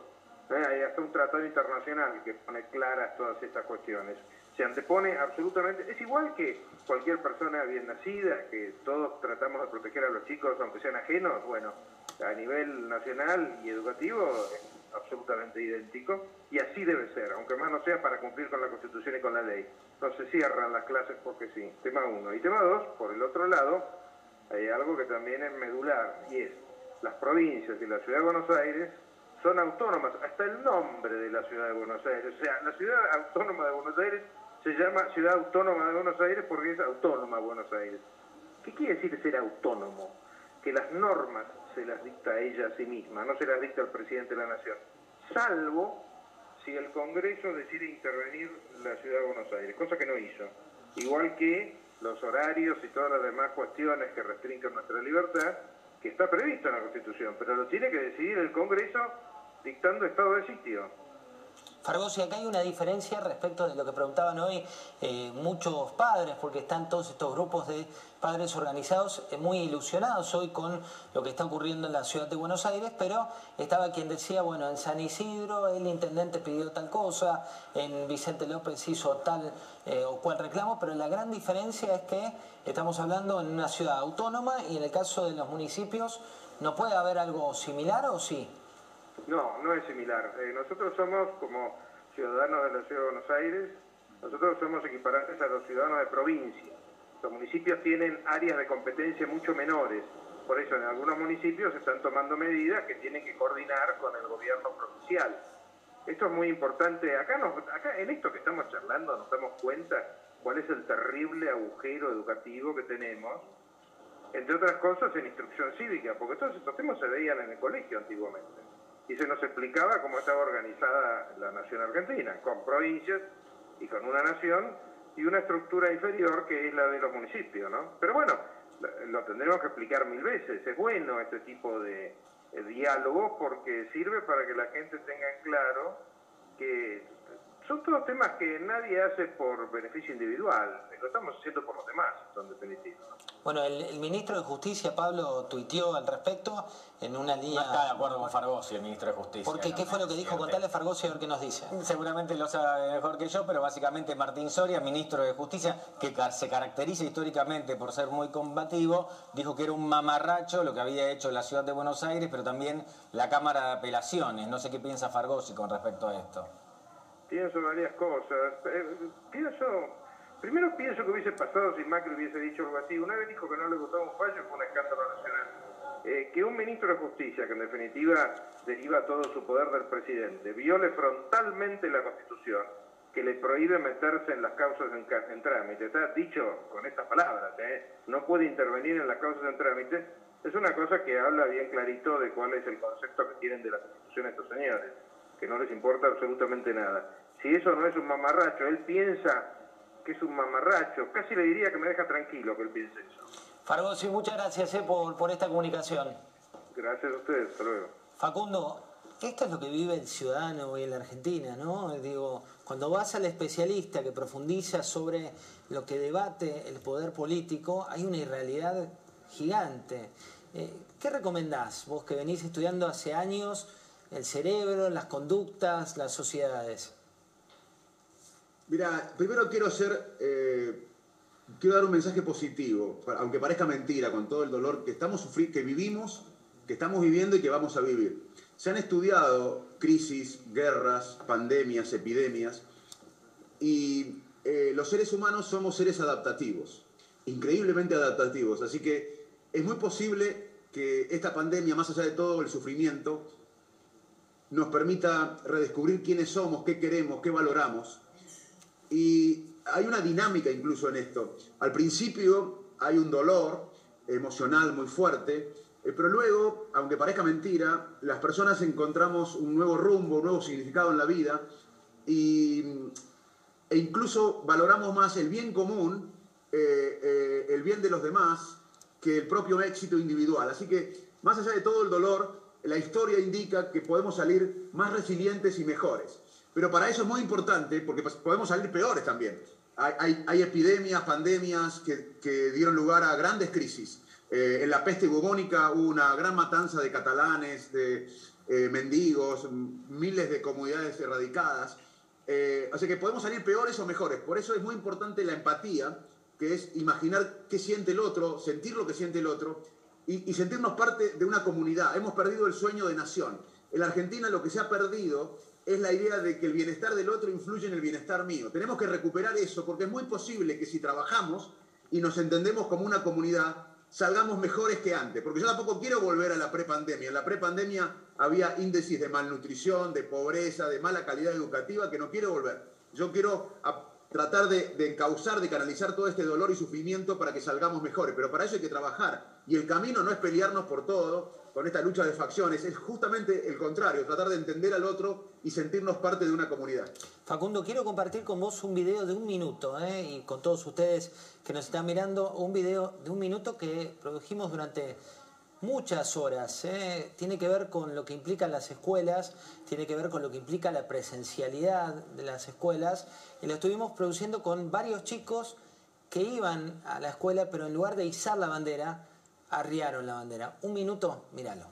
Speaker 2: Hay hasta un tratado internacional que pone claras todas estas cuestiones se antepone absolutamente, es igual que cualquier persona bien nacida, que todos tratamos de proteger a los chicos aunque sean ajenos, bueno, a nivel nacional y educativo es absolutamente idéntico y así debe ser, aunque más no sea para cumplir con la Constitución y con la ley. Se cierran las clases porque sí, tema uno. Y tema dos, por el otro lado, hay algo que también es medular y es las provincias y la ciudad de Buenos Aires son autónomas, hasta el nombre de la ciudad de Buenos Aires. O sea, la ciudad autónoma de Buenos Aires se llama Ciudad Autónoma de Buenos Aires porque es autónoma Buenos Aires. ¿Qué quiere decir ser autónomo? Que las normas se las dicta ella a sí misma, no se las dicta el presidente de la Nación, salvo si el Congreso decide intervenir la Ciudad de Buenos Aires, cosa que no hizo. Igual que los horarios y todas las demás cuestiones que restringen nuestra libertad, que está previsto en la Constitución, pero lo tiene que decidir el Congreso dictando estado de sitio.
Speaker 8: Fargosi, acá hay una diferencia respecto de lo que preguntaban hoy eh, muchos padres, porque están todos estos grupos de padres organizados eh, muy ilusionados hoy con lo que está ocurriendo en la ciudad de Buenos Aires, pero estaba quien decía, bueno, en San Isidro el intendente pidió tal cosa, en Vicente López hizo tal eh, o cual reclamo, pero la gran diferencia es que estamos hablando en una ciudad autónoma y en el caso de los municipios, ¿no puede haber algo similar o sí?
Speaker 2: No, no es similar. Eh, nosotros somos, como ciudadanos de la Ciudad de Buenos Aires, nosotros somos equiparantes a los ciudadanos de provincia. Los municipios tienen áreas de competencia mucho menores. Por eso en algunos municipios se están tomando medidas que tienen que coordinar con el gobierno provincial. Esto es muy importante. Acá, acá en esto que estamos charlando nos damos cuenta cuál es el terrible agujero educativo que tenemos, entre otras cosas en instrucción cívica, porque todos estos temas se veían en el colegio antiguamente y se nos explicaba cómo estaba organizada la nación argentina, con provincias y con una nación y una estructura inferior que es la de los municipios, ¿no? Pero bueno, lo tendremos que explicar mil veces. Es bueno este tipo de, diálogo porque sirve para que la gente tenga en claro que son todos temas que nadie hace por beneficio individual, lo estamos haciendo por los demás, son definitivos.
Speaker 8: Bueno, el, ministro de Justicia, Pablo, tuiteó al respecto en una línea...
Speaker 11: No está de acuerdo con Fargosi, el ministro de Justicia.
Speaker 8: Porque, ¿qué fue lo que dijo? Contale a Fargosi a ver qué nos dice.
Speaker 11: Seguramente lo sabe mejor que yo, pero básicamente Martín Soria, ministro de Justicia, que se caracteriza históricamente por ser muy combativo, dijo que era un mamarracho lo que había hecho la ciudad de Buenos Aires, pero también la Cámara de Apelaciones. No sé qué piensa Fargosi con respecto a esto.
Speaker 2: Pienso varias cosas. Eh, pienso, primero pienso que hubiese pasado si Macri hubiese dicho algo así. Una vez dijo que no le gustaba un fallo, fue un escándalo nacional. Eh, que un ministro de Justicia, que en definitiva deriva todo su poder del presidente, viole frontalmente la Constitución, que le prohíbe meterse en las causas en, trámite, está dicho con estas palabras, ¿eh? no puede intervenir en las causas en trámite, es una cosa que habla bien clarito de cuál es el concepto que tienen de la Constitución estos señores que no les importa absolutamente nada. Si eso no es un mamarracho, él piensa que es un mamarracho, casi le diría que me deja tranquilo que él piense eso.
Speaker 8: Fargosi, muchas gracias eh, por, por esta comunicación.
Speaker 2: Gracias a ustedes, hasta luego.
Speaker 8: Facundo, esto es lo que vive el ciudadano hoy en la Argentina, ¿no? Digo, cuando vas al especialista que profundiza sobre lo que debate el poder político, hay una irrealidad gigante. Eh, ¿Qué recomendás vos que venís estudiando hace años el cerebro, las conductas, las sociedades?
Speaker 9: Mira, primero quiero hacer, eh, quiero dar un mensaje positivo, aunque parezca mentira, con todo el dolor que estamos sufriendo, que vivimos, que estamos viviendo y que vamos a vivir. Se han estudiado crisis, guerras, pandemias, epidemias, y eh, los seres humanos somos seres adaptativos, increíblemente adaptativos, así que es muy posible que esta pandemia, más allá de todo el sufrimiento, nos permita redescubrir quiénes somos, qué queremos, qué valoramos. Y hay una dinámica incluso en esto. Al principio hay un dolor emocional muy fuerte, eh, pero luego, aunque parezca mentira, las personas encontramos un nuevo rumbo, un nuevo significado en la vida y, e incluso valoramos más el bien común, eh, eh, el bien de los demás, que el propio éxito individual. Así que, más allá de todo el dolor, la historia indica que podemos salir más resilientes y mejores. Pero para eso es muy importante, porque podemos salir peores también. Hay, epidemias, pandemias que, dieron lugar a grandes crisis. Eh, en la peste bubónica hubo una gran matanza de catalanes, de eh, mendigos, miles de comunidades erradicadas. Eh, que podemos salir peores o mejores. Por eso es muy importante la empatía, que es imaginar qué siente el otro, sentir lo que siente el otro y, sentirnos parte de una comunidad. Hemos perdido el sueño de nación. En la Argentina lo que se ha perdido es la idea de que el bienestar del otro influye en el bienestar mío. Tenemos que recuperar eso porque es muy posible que si trabajamos y nos entendemos como una comunidad, salgamos mejores que antes. Porque yo tampoco quiero volver a la prepandemia. En la prepandemia había índices de malnutrición, de pobreza, de mala calidad educativa que no quiero volver. Yo quiero tratar de, encauzar, de canalizar todo este dolor y sufrimiento para que salgamos mejores. Pero para eso hay que trabajar. Y el camino no es pelearnos por todo con esta lucha de facciones, es justamente el contrario, tratar de entender al otro y sentirnos parte de una comunidad.
Speaker 8: Facundo, quiero compartir con vos un video de un minuto, ¿eh? y con todos ustedes que nos están mirando, un video de un minuto que produjimos durante muchas horas. ¿eh? Tiene que ver con lo que implican las escuelas, tiene que ver con lo que implica la presencialidad de las escuelas, y lo estuvimos produciendo con varios chicos que iban a la escuela, pero en lugar de izar la bandera, arriaron la bandera. Un minuto, míralo.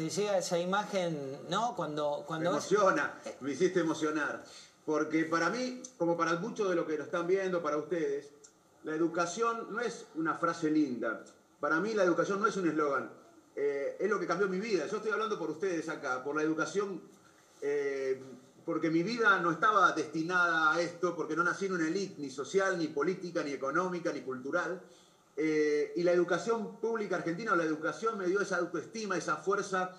Speaker 8: Te llega esa imagen, ¿no? Cuando... cuando
Speaker 9: me emociona, me hiciste emocionar. Porque para mí, como para muchos de los que lo están viendo, para ustedes, la educación no es una frase linda. Para mí la educación no es un eslogan. Eh, es lo que cambió mi vida. Yo estoy hablando por ustedes acá, por la educación, eh, porque mi vida no estaba destinada a esto, porque no nací en una élite ni social, ni política, ni económica, ni cultural. Eh, y la educación pública argentina o la educación me dio esa autoestima, esa fuerza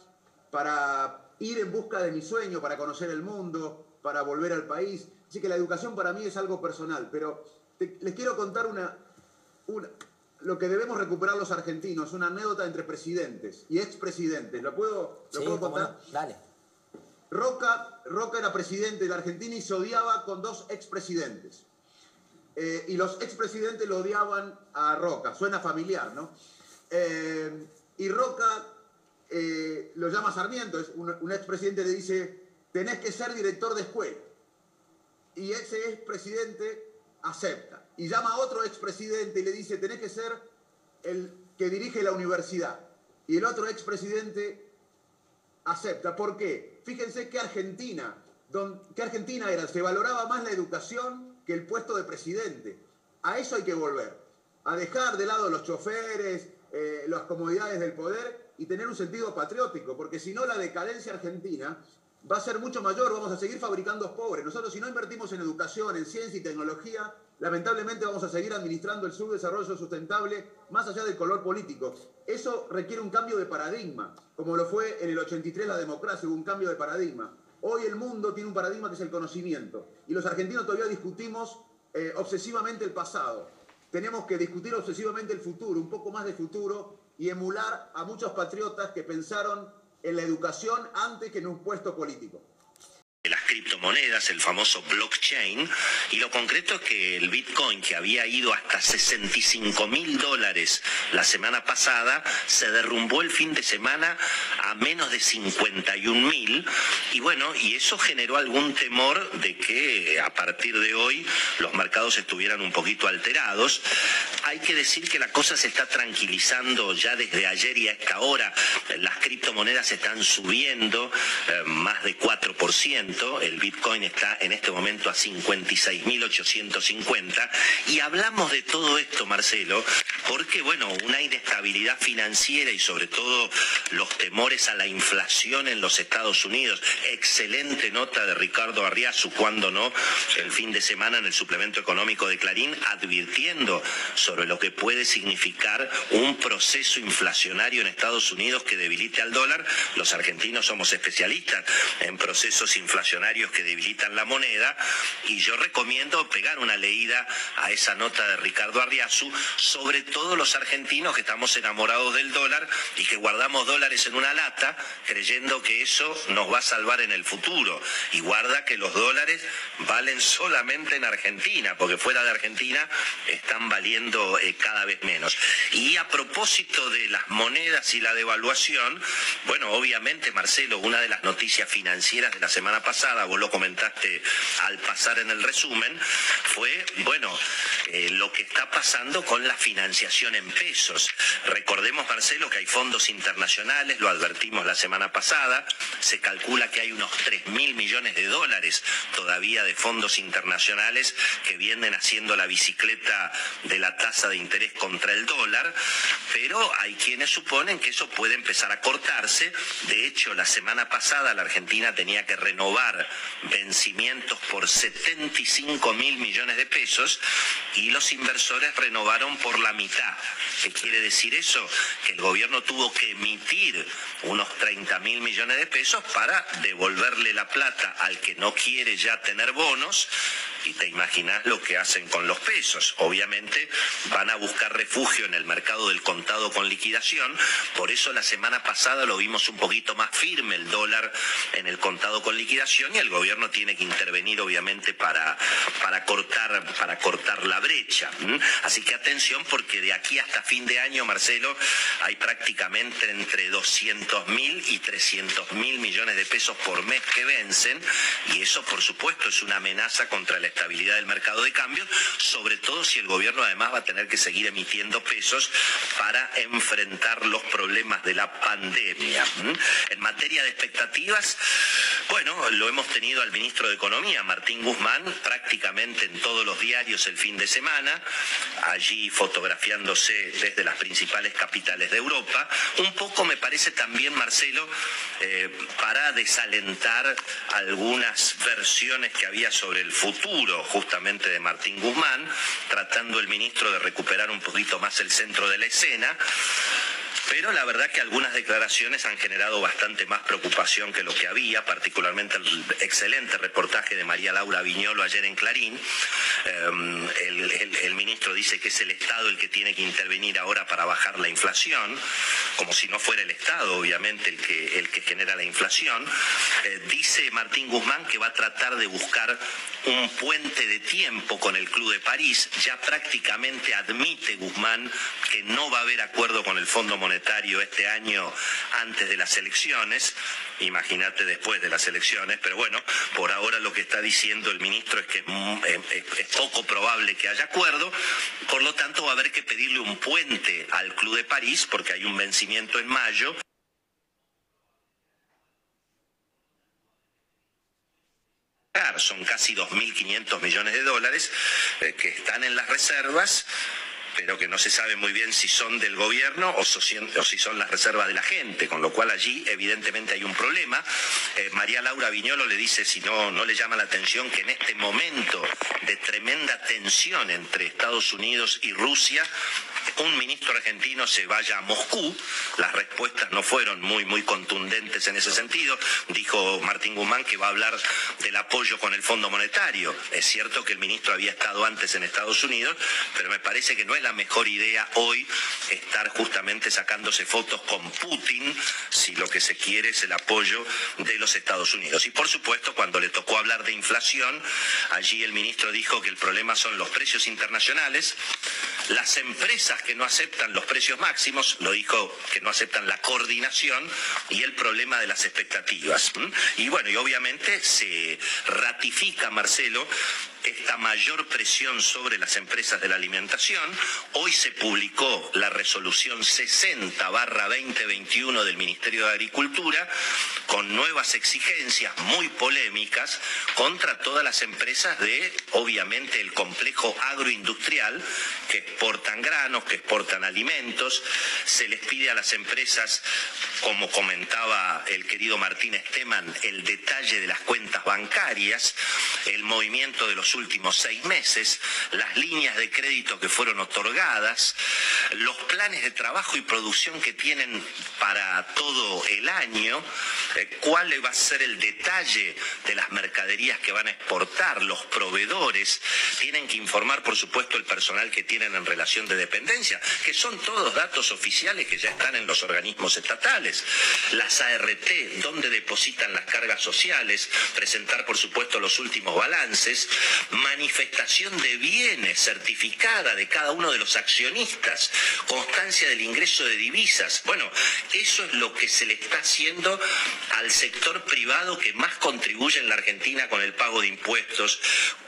Speaker 9: para ir en busca de mi sueño, para conocer el mundo, para volver al país. Así que la educación para mí es algo personal, pero les quiero contar una, lo que debemos recuperar los argentinos, una anécdota entre presidentes y expresidentes. ¿Lo puedo, lo puedo contar?
Speaker 8: Dale.
Speaker 9: Roca, Roca era presidente de la Argentina y se odiaba con dos expresidentes. Eh, y los expresidentes lo odiaban a Roca, suena familiar, ¿no? Eh, y Roca eh, lo llama Sarmiento, es un, un expresidente le dice, tenés que ser director de escuela. Y ese expresidente acepta. Y llama a otro expresidente y le dice, tenés que ser el que dirige la universidad. Y el otro expresidente acepta. ¿Por qué? Fíjense que Argentina, que Argentina era, se valoraba más la educación que el puesto de presidente. A eso hay que volver. A dejar de lado los choferes, eh, las comodidades del poder y tener un sentido patriótico, porque si no la decadencia argentina va a ser mucho mayor, vamos a seguir fabricando pobres. Nosotros si no invertimos en educación, en ciencia y tecnología, lamentablemente vamos a seguir administrando el subdesarrollo sustentable más allá del color político. Eso requiere un cambio de paradigma, como lo fue en el 83 la democracia, hubo un cambio de paradigma. Hoy el mundo tiene un paradigma que es el conocimiento y los argentinos todavía discutimos eh, obsesivamente el pasado. Tenemos que discutir obsesivamente el futuro, un poco más de futuro y emular a muchos patriotas que pensaron en la educación antes que en un puesto político
Speaker 12: criptomonedas, el famoso blockchain, y lo concreto es que el Bitcoin, que había ido hasta 65 mil dólares la semana pasada, se derrumbó el fin de semana a menos de 51 mil, y bueno, y eso generó algún temor de que a partir de hoy los mercados estuvieran un poquito alterados. Hay que decir que la cosa se está tranquilizando ya desde ayer y a esta hora, las criptomonedas están subiendo eh, más de 4%, el Bitcoin está en este momento a 56.850 y hablamos de todo esto, Marcelo, porque bueno, una inestabilidad financiera y sobre todo los temores a la inflación en los Estados Unidos. Excelente nota de Ricardo Arriazu, cuando no, el fin de semana en el suplemento económico de Clarín, advirtiendo sobre lo que puede significar un proceso inflacionario en Estados Unidos que debilite al dólar. Los argentinos somos especialistas en procesos inflacionarios que debilitan la moneda y yo recomiendo pegar una leída a esa nota de Ricardo Arriazu, sobre todo los argentinos que estamos enamorados del dólar y que guardamos dólares en una lata creyendo que eso nos va a salvar en el futuro. Y guarda que los dólares valen solamente en Argentina, porque fuera de Argentina están valiendo eh, cada vez menos. Y a propósito de las monedas y la devaluación, bueno, obviamente, Marcelo, una de las noticias financieras de la semana pasada vos lo comentaste al pasar en el resumen, fue, bueno, eh, lo que está pasando con la financiación en pesos. Recordemos, Marcelo, que hay fondos internacionales, lo advertimos la semana pasada, se calcula que hay unos 3 mil millones de dólares todavía de fondos internacionales que vienen haciendo la bicicleta de la tasa de interés contra el dólar, pero hay quienes suponen que eso puede empezar a cortarse. De hecho, la semana pasada la Argentina tenía que renovar vencimientos por 75 mil millones de pesos y los inversores renovaron por la mitad. ¿Qué quiere decir eso? Que el gobierno tuvo que emitir unos 30 mil millones de pesos para devolverle la plata al que no quiere ya tener bonos y te imaginas lo que hacen con los pesos. Obviamente van a buscar refugio en el mercado del contado con liquidación, por eso la semana pasada lo vimos un poquito más firme el dólar en el contado con liquidación y el gobierno tiene que intervenir obviamente para, para, cortar, para cortar la brecha. Así que atención porque de aquí hasta fin de año, Marcelo, hay prácticamente entre 200 mil y 300 mil millones de pesos por mes que vencen y eso por supuesto es una amenaza contra el estabilidad del mercado de cambio, sobre todo si el gobierno además va a tener que seguir emitiendo pesos para enfrentar los problemas de la pandemia. En materia de expectativas, bueno, lo hemos tenido al ministro de Economía, Martín Guzmán, prácticamente en todos los diarios el fin de semana, allí fotografiándose desde las principales capitales de Europa. Un poco me parece también, Marcelo, eh, para desalentar algunas versiones que había sobre el futuro justamente de Martín Guzmán, tratando el ministro de recuperar un poquito más el centro de la escena. Pero la verdad que algunas declaraciones han generado bastante más preocupación que lo que había, particularmente el excelente reportaje de María Laura Viñolo ayer en Clarín. Em, el, ministro dice que es el Estado el que tiene que intervenir ahora para bajar la inflación, como si no fuera el Estado, obviamente, el que, el que genera la inflación. Eh, dice Martín Guzmán que va a tratar de buscar un puente de tiempo con el Club de París. Ya prácticamente admite Guzmán que no va a haber acuerdo con el Fondo Monetario este año antes de las elecciones. Imagínate después de las elecciones, pero bueno, por ahora lo que está diciendo el ministro es que es, mm, es poco probable que haya acuerdo, por lo tanto va a haber que pedirle un puente al Club de París porque hay un vencimiento en mayo. Son casi 2.500 millones de dólares eh, que están en las reservas pero que no se sabe muy bien si son del gobierno o, si son las reservas de la gente, con lo cual allí evidentemente hay un problema. Eh, María Laura Viñolo le dice, si no, no le llama la atención, que en este momento de tremenda tensión entre Estados Unidos y Rusia, un ministro argentino se vaya a Moscú. Las respuestas no fueron muy, muy contundentes en ese sentido. Dijo Martín Guzmán que va a hablar del apoyo con el Fondo Monetario. Es cierto que el ministro había estado antes en Estados Unidos, pero me parece que no es la mejor idea hoy estar justamente sacándose fotos con Putin si lo que se quiere es el apoyo de los Estados Unidos. Y por supuesto, cuando le tocó hablar de inflación, allí el ministro dijo que el problema son los precios internacionales, las empresas que no aceptan los precios máximos, lo dijo que no aceptan la coordinación y el problema de las expectativas. Y bueno, y obviamente se ratifica, Marcelo, esta mayor presión sobre las empresas de la alimentación. Hoy se publicó la resolución 60 barra 2021 del Ministerio de Agricultura con nuevas exigencias muy polémicas contra todas las empresas de, obviamente, el complejo agroindustrial que exportan granos, exportan alimentos. Se les pide a las empresas, como comentaba el querido Martín Esteman, el detalle de las cuentas bancarias, el movimiento de los últimos seis meses, las líneas de crédito que fueron otorgadas, los planes de trabajo y producción que tienen para todo el año, eh, cuál va a ser el detalle de las mercaderías que van a exportar, los proveedores, tienen que informar, por supuesto, el personal que tienen en relación de dependencia, que son todos datos oficiales que ya están en los organismos estatales. Las ART, donde depositan las cargas sociales, presentar, por supuesto, los últimos balances, manifestación de bienes certificada de cada uno de los accionistas, constancia del ingreso de divisas. Bueno, eso es lo que se le está haciendo al sector privado que más contribuye en la Argentina con el pago de impuestos,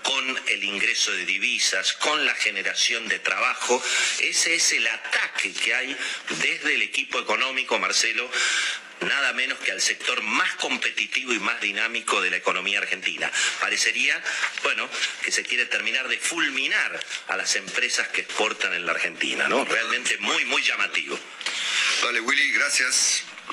Speaker 12: con el ingreso de divisas, con la generación de trabajo. Ese es el ataque que hay desde el equipo económico, Marcelo, nada menos que al sector más competitivo y más dinámico de la economía argentina. Parecería, bueno, que se quiere terminar de fulminar a las empresas que exportan en la Argentina, ¿no? Realmente muy, muy llamativo.
Speaker 13: Vale, Willy, gracias.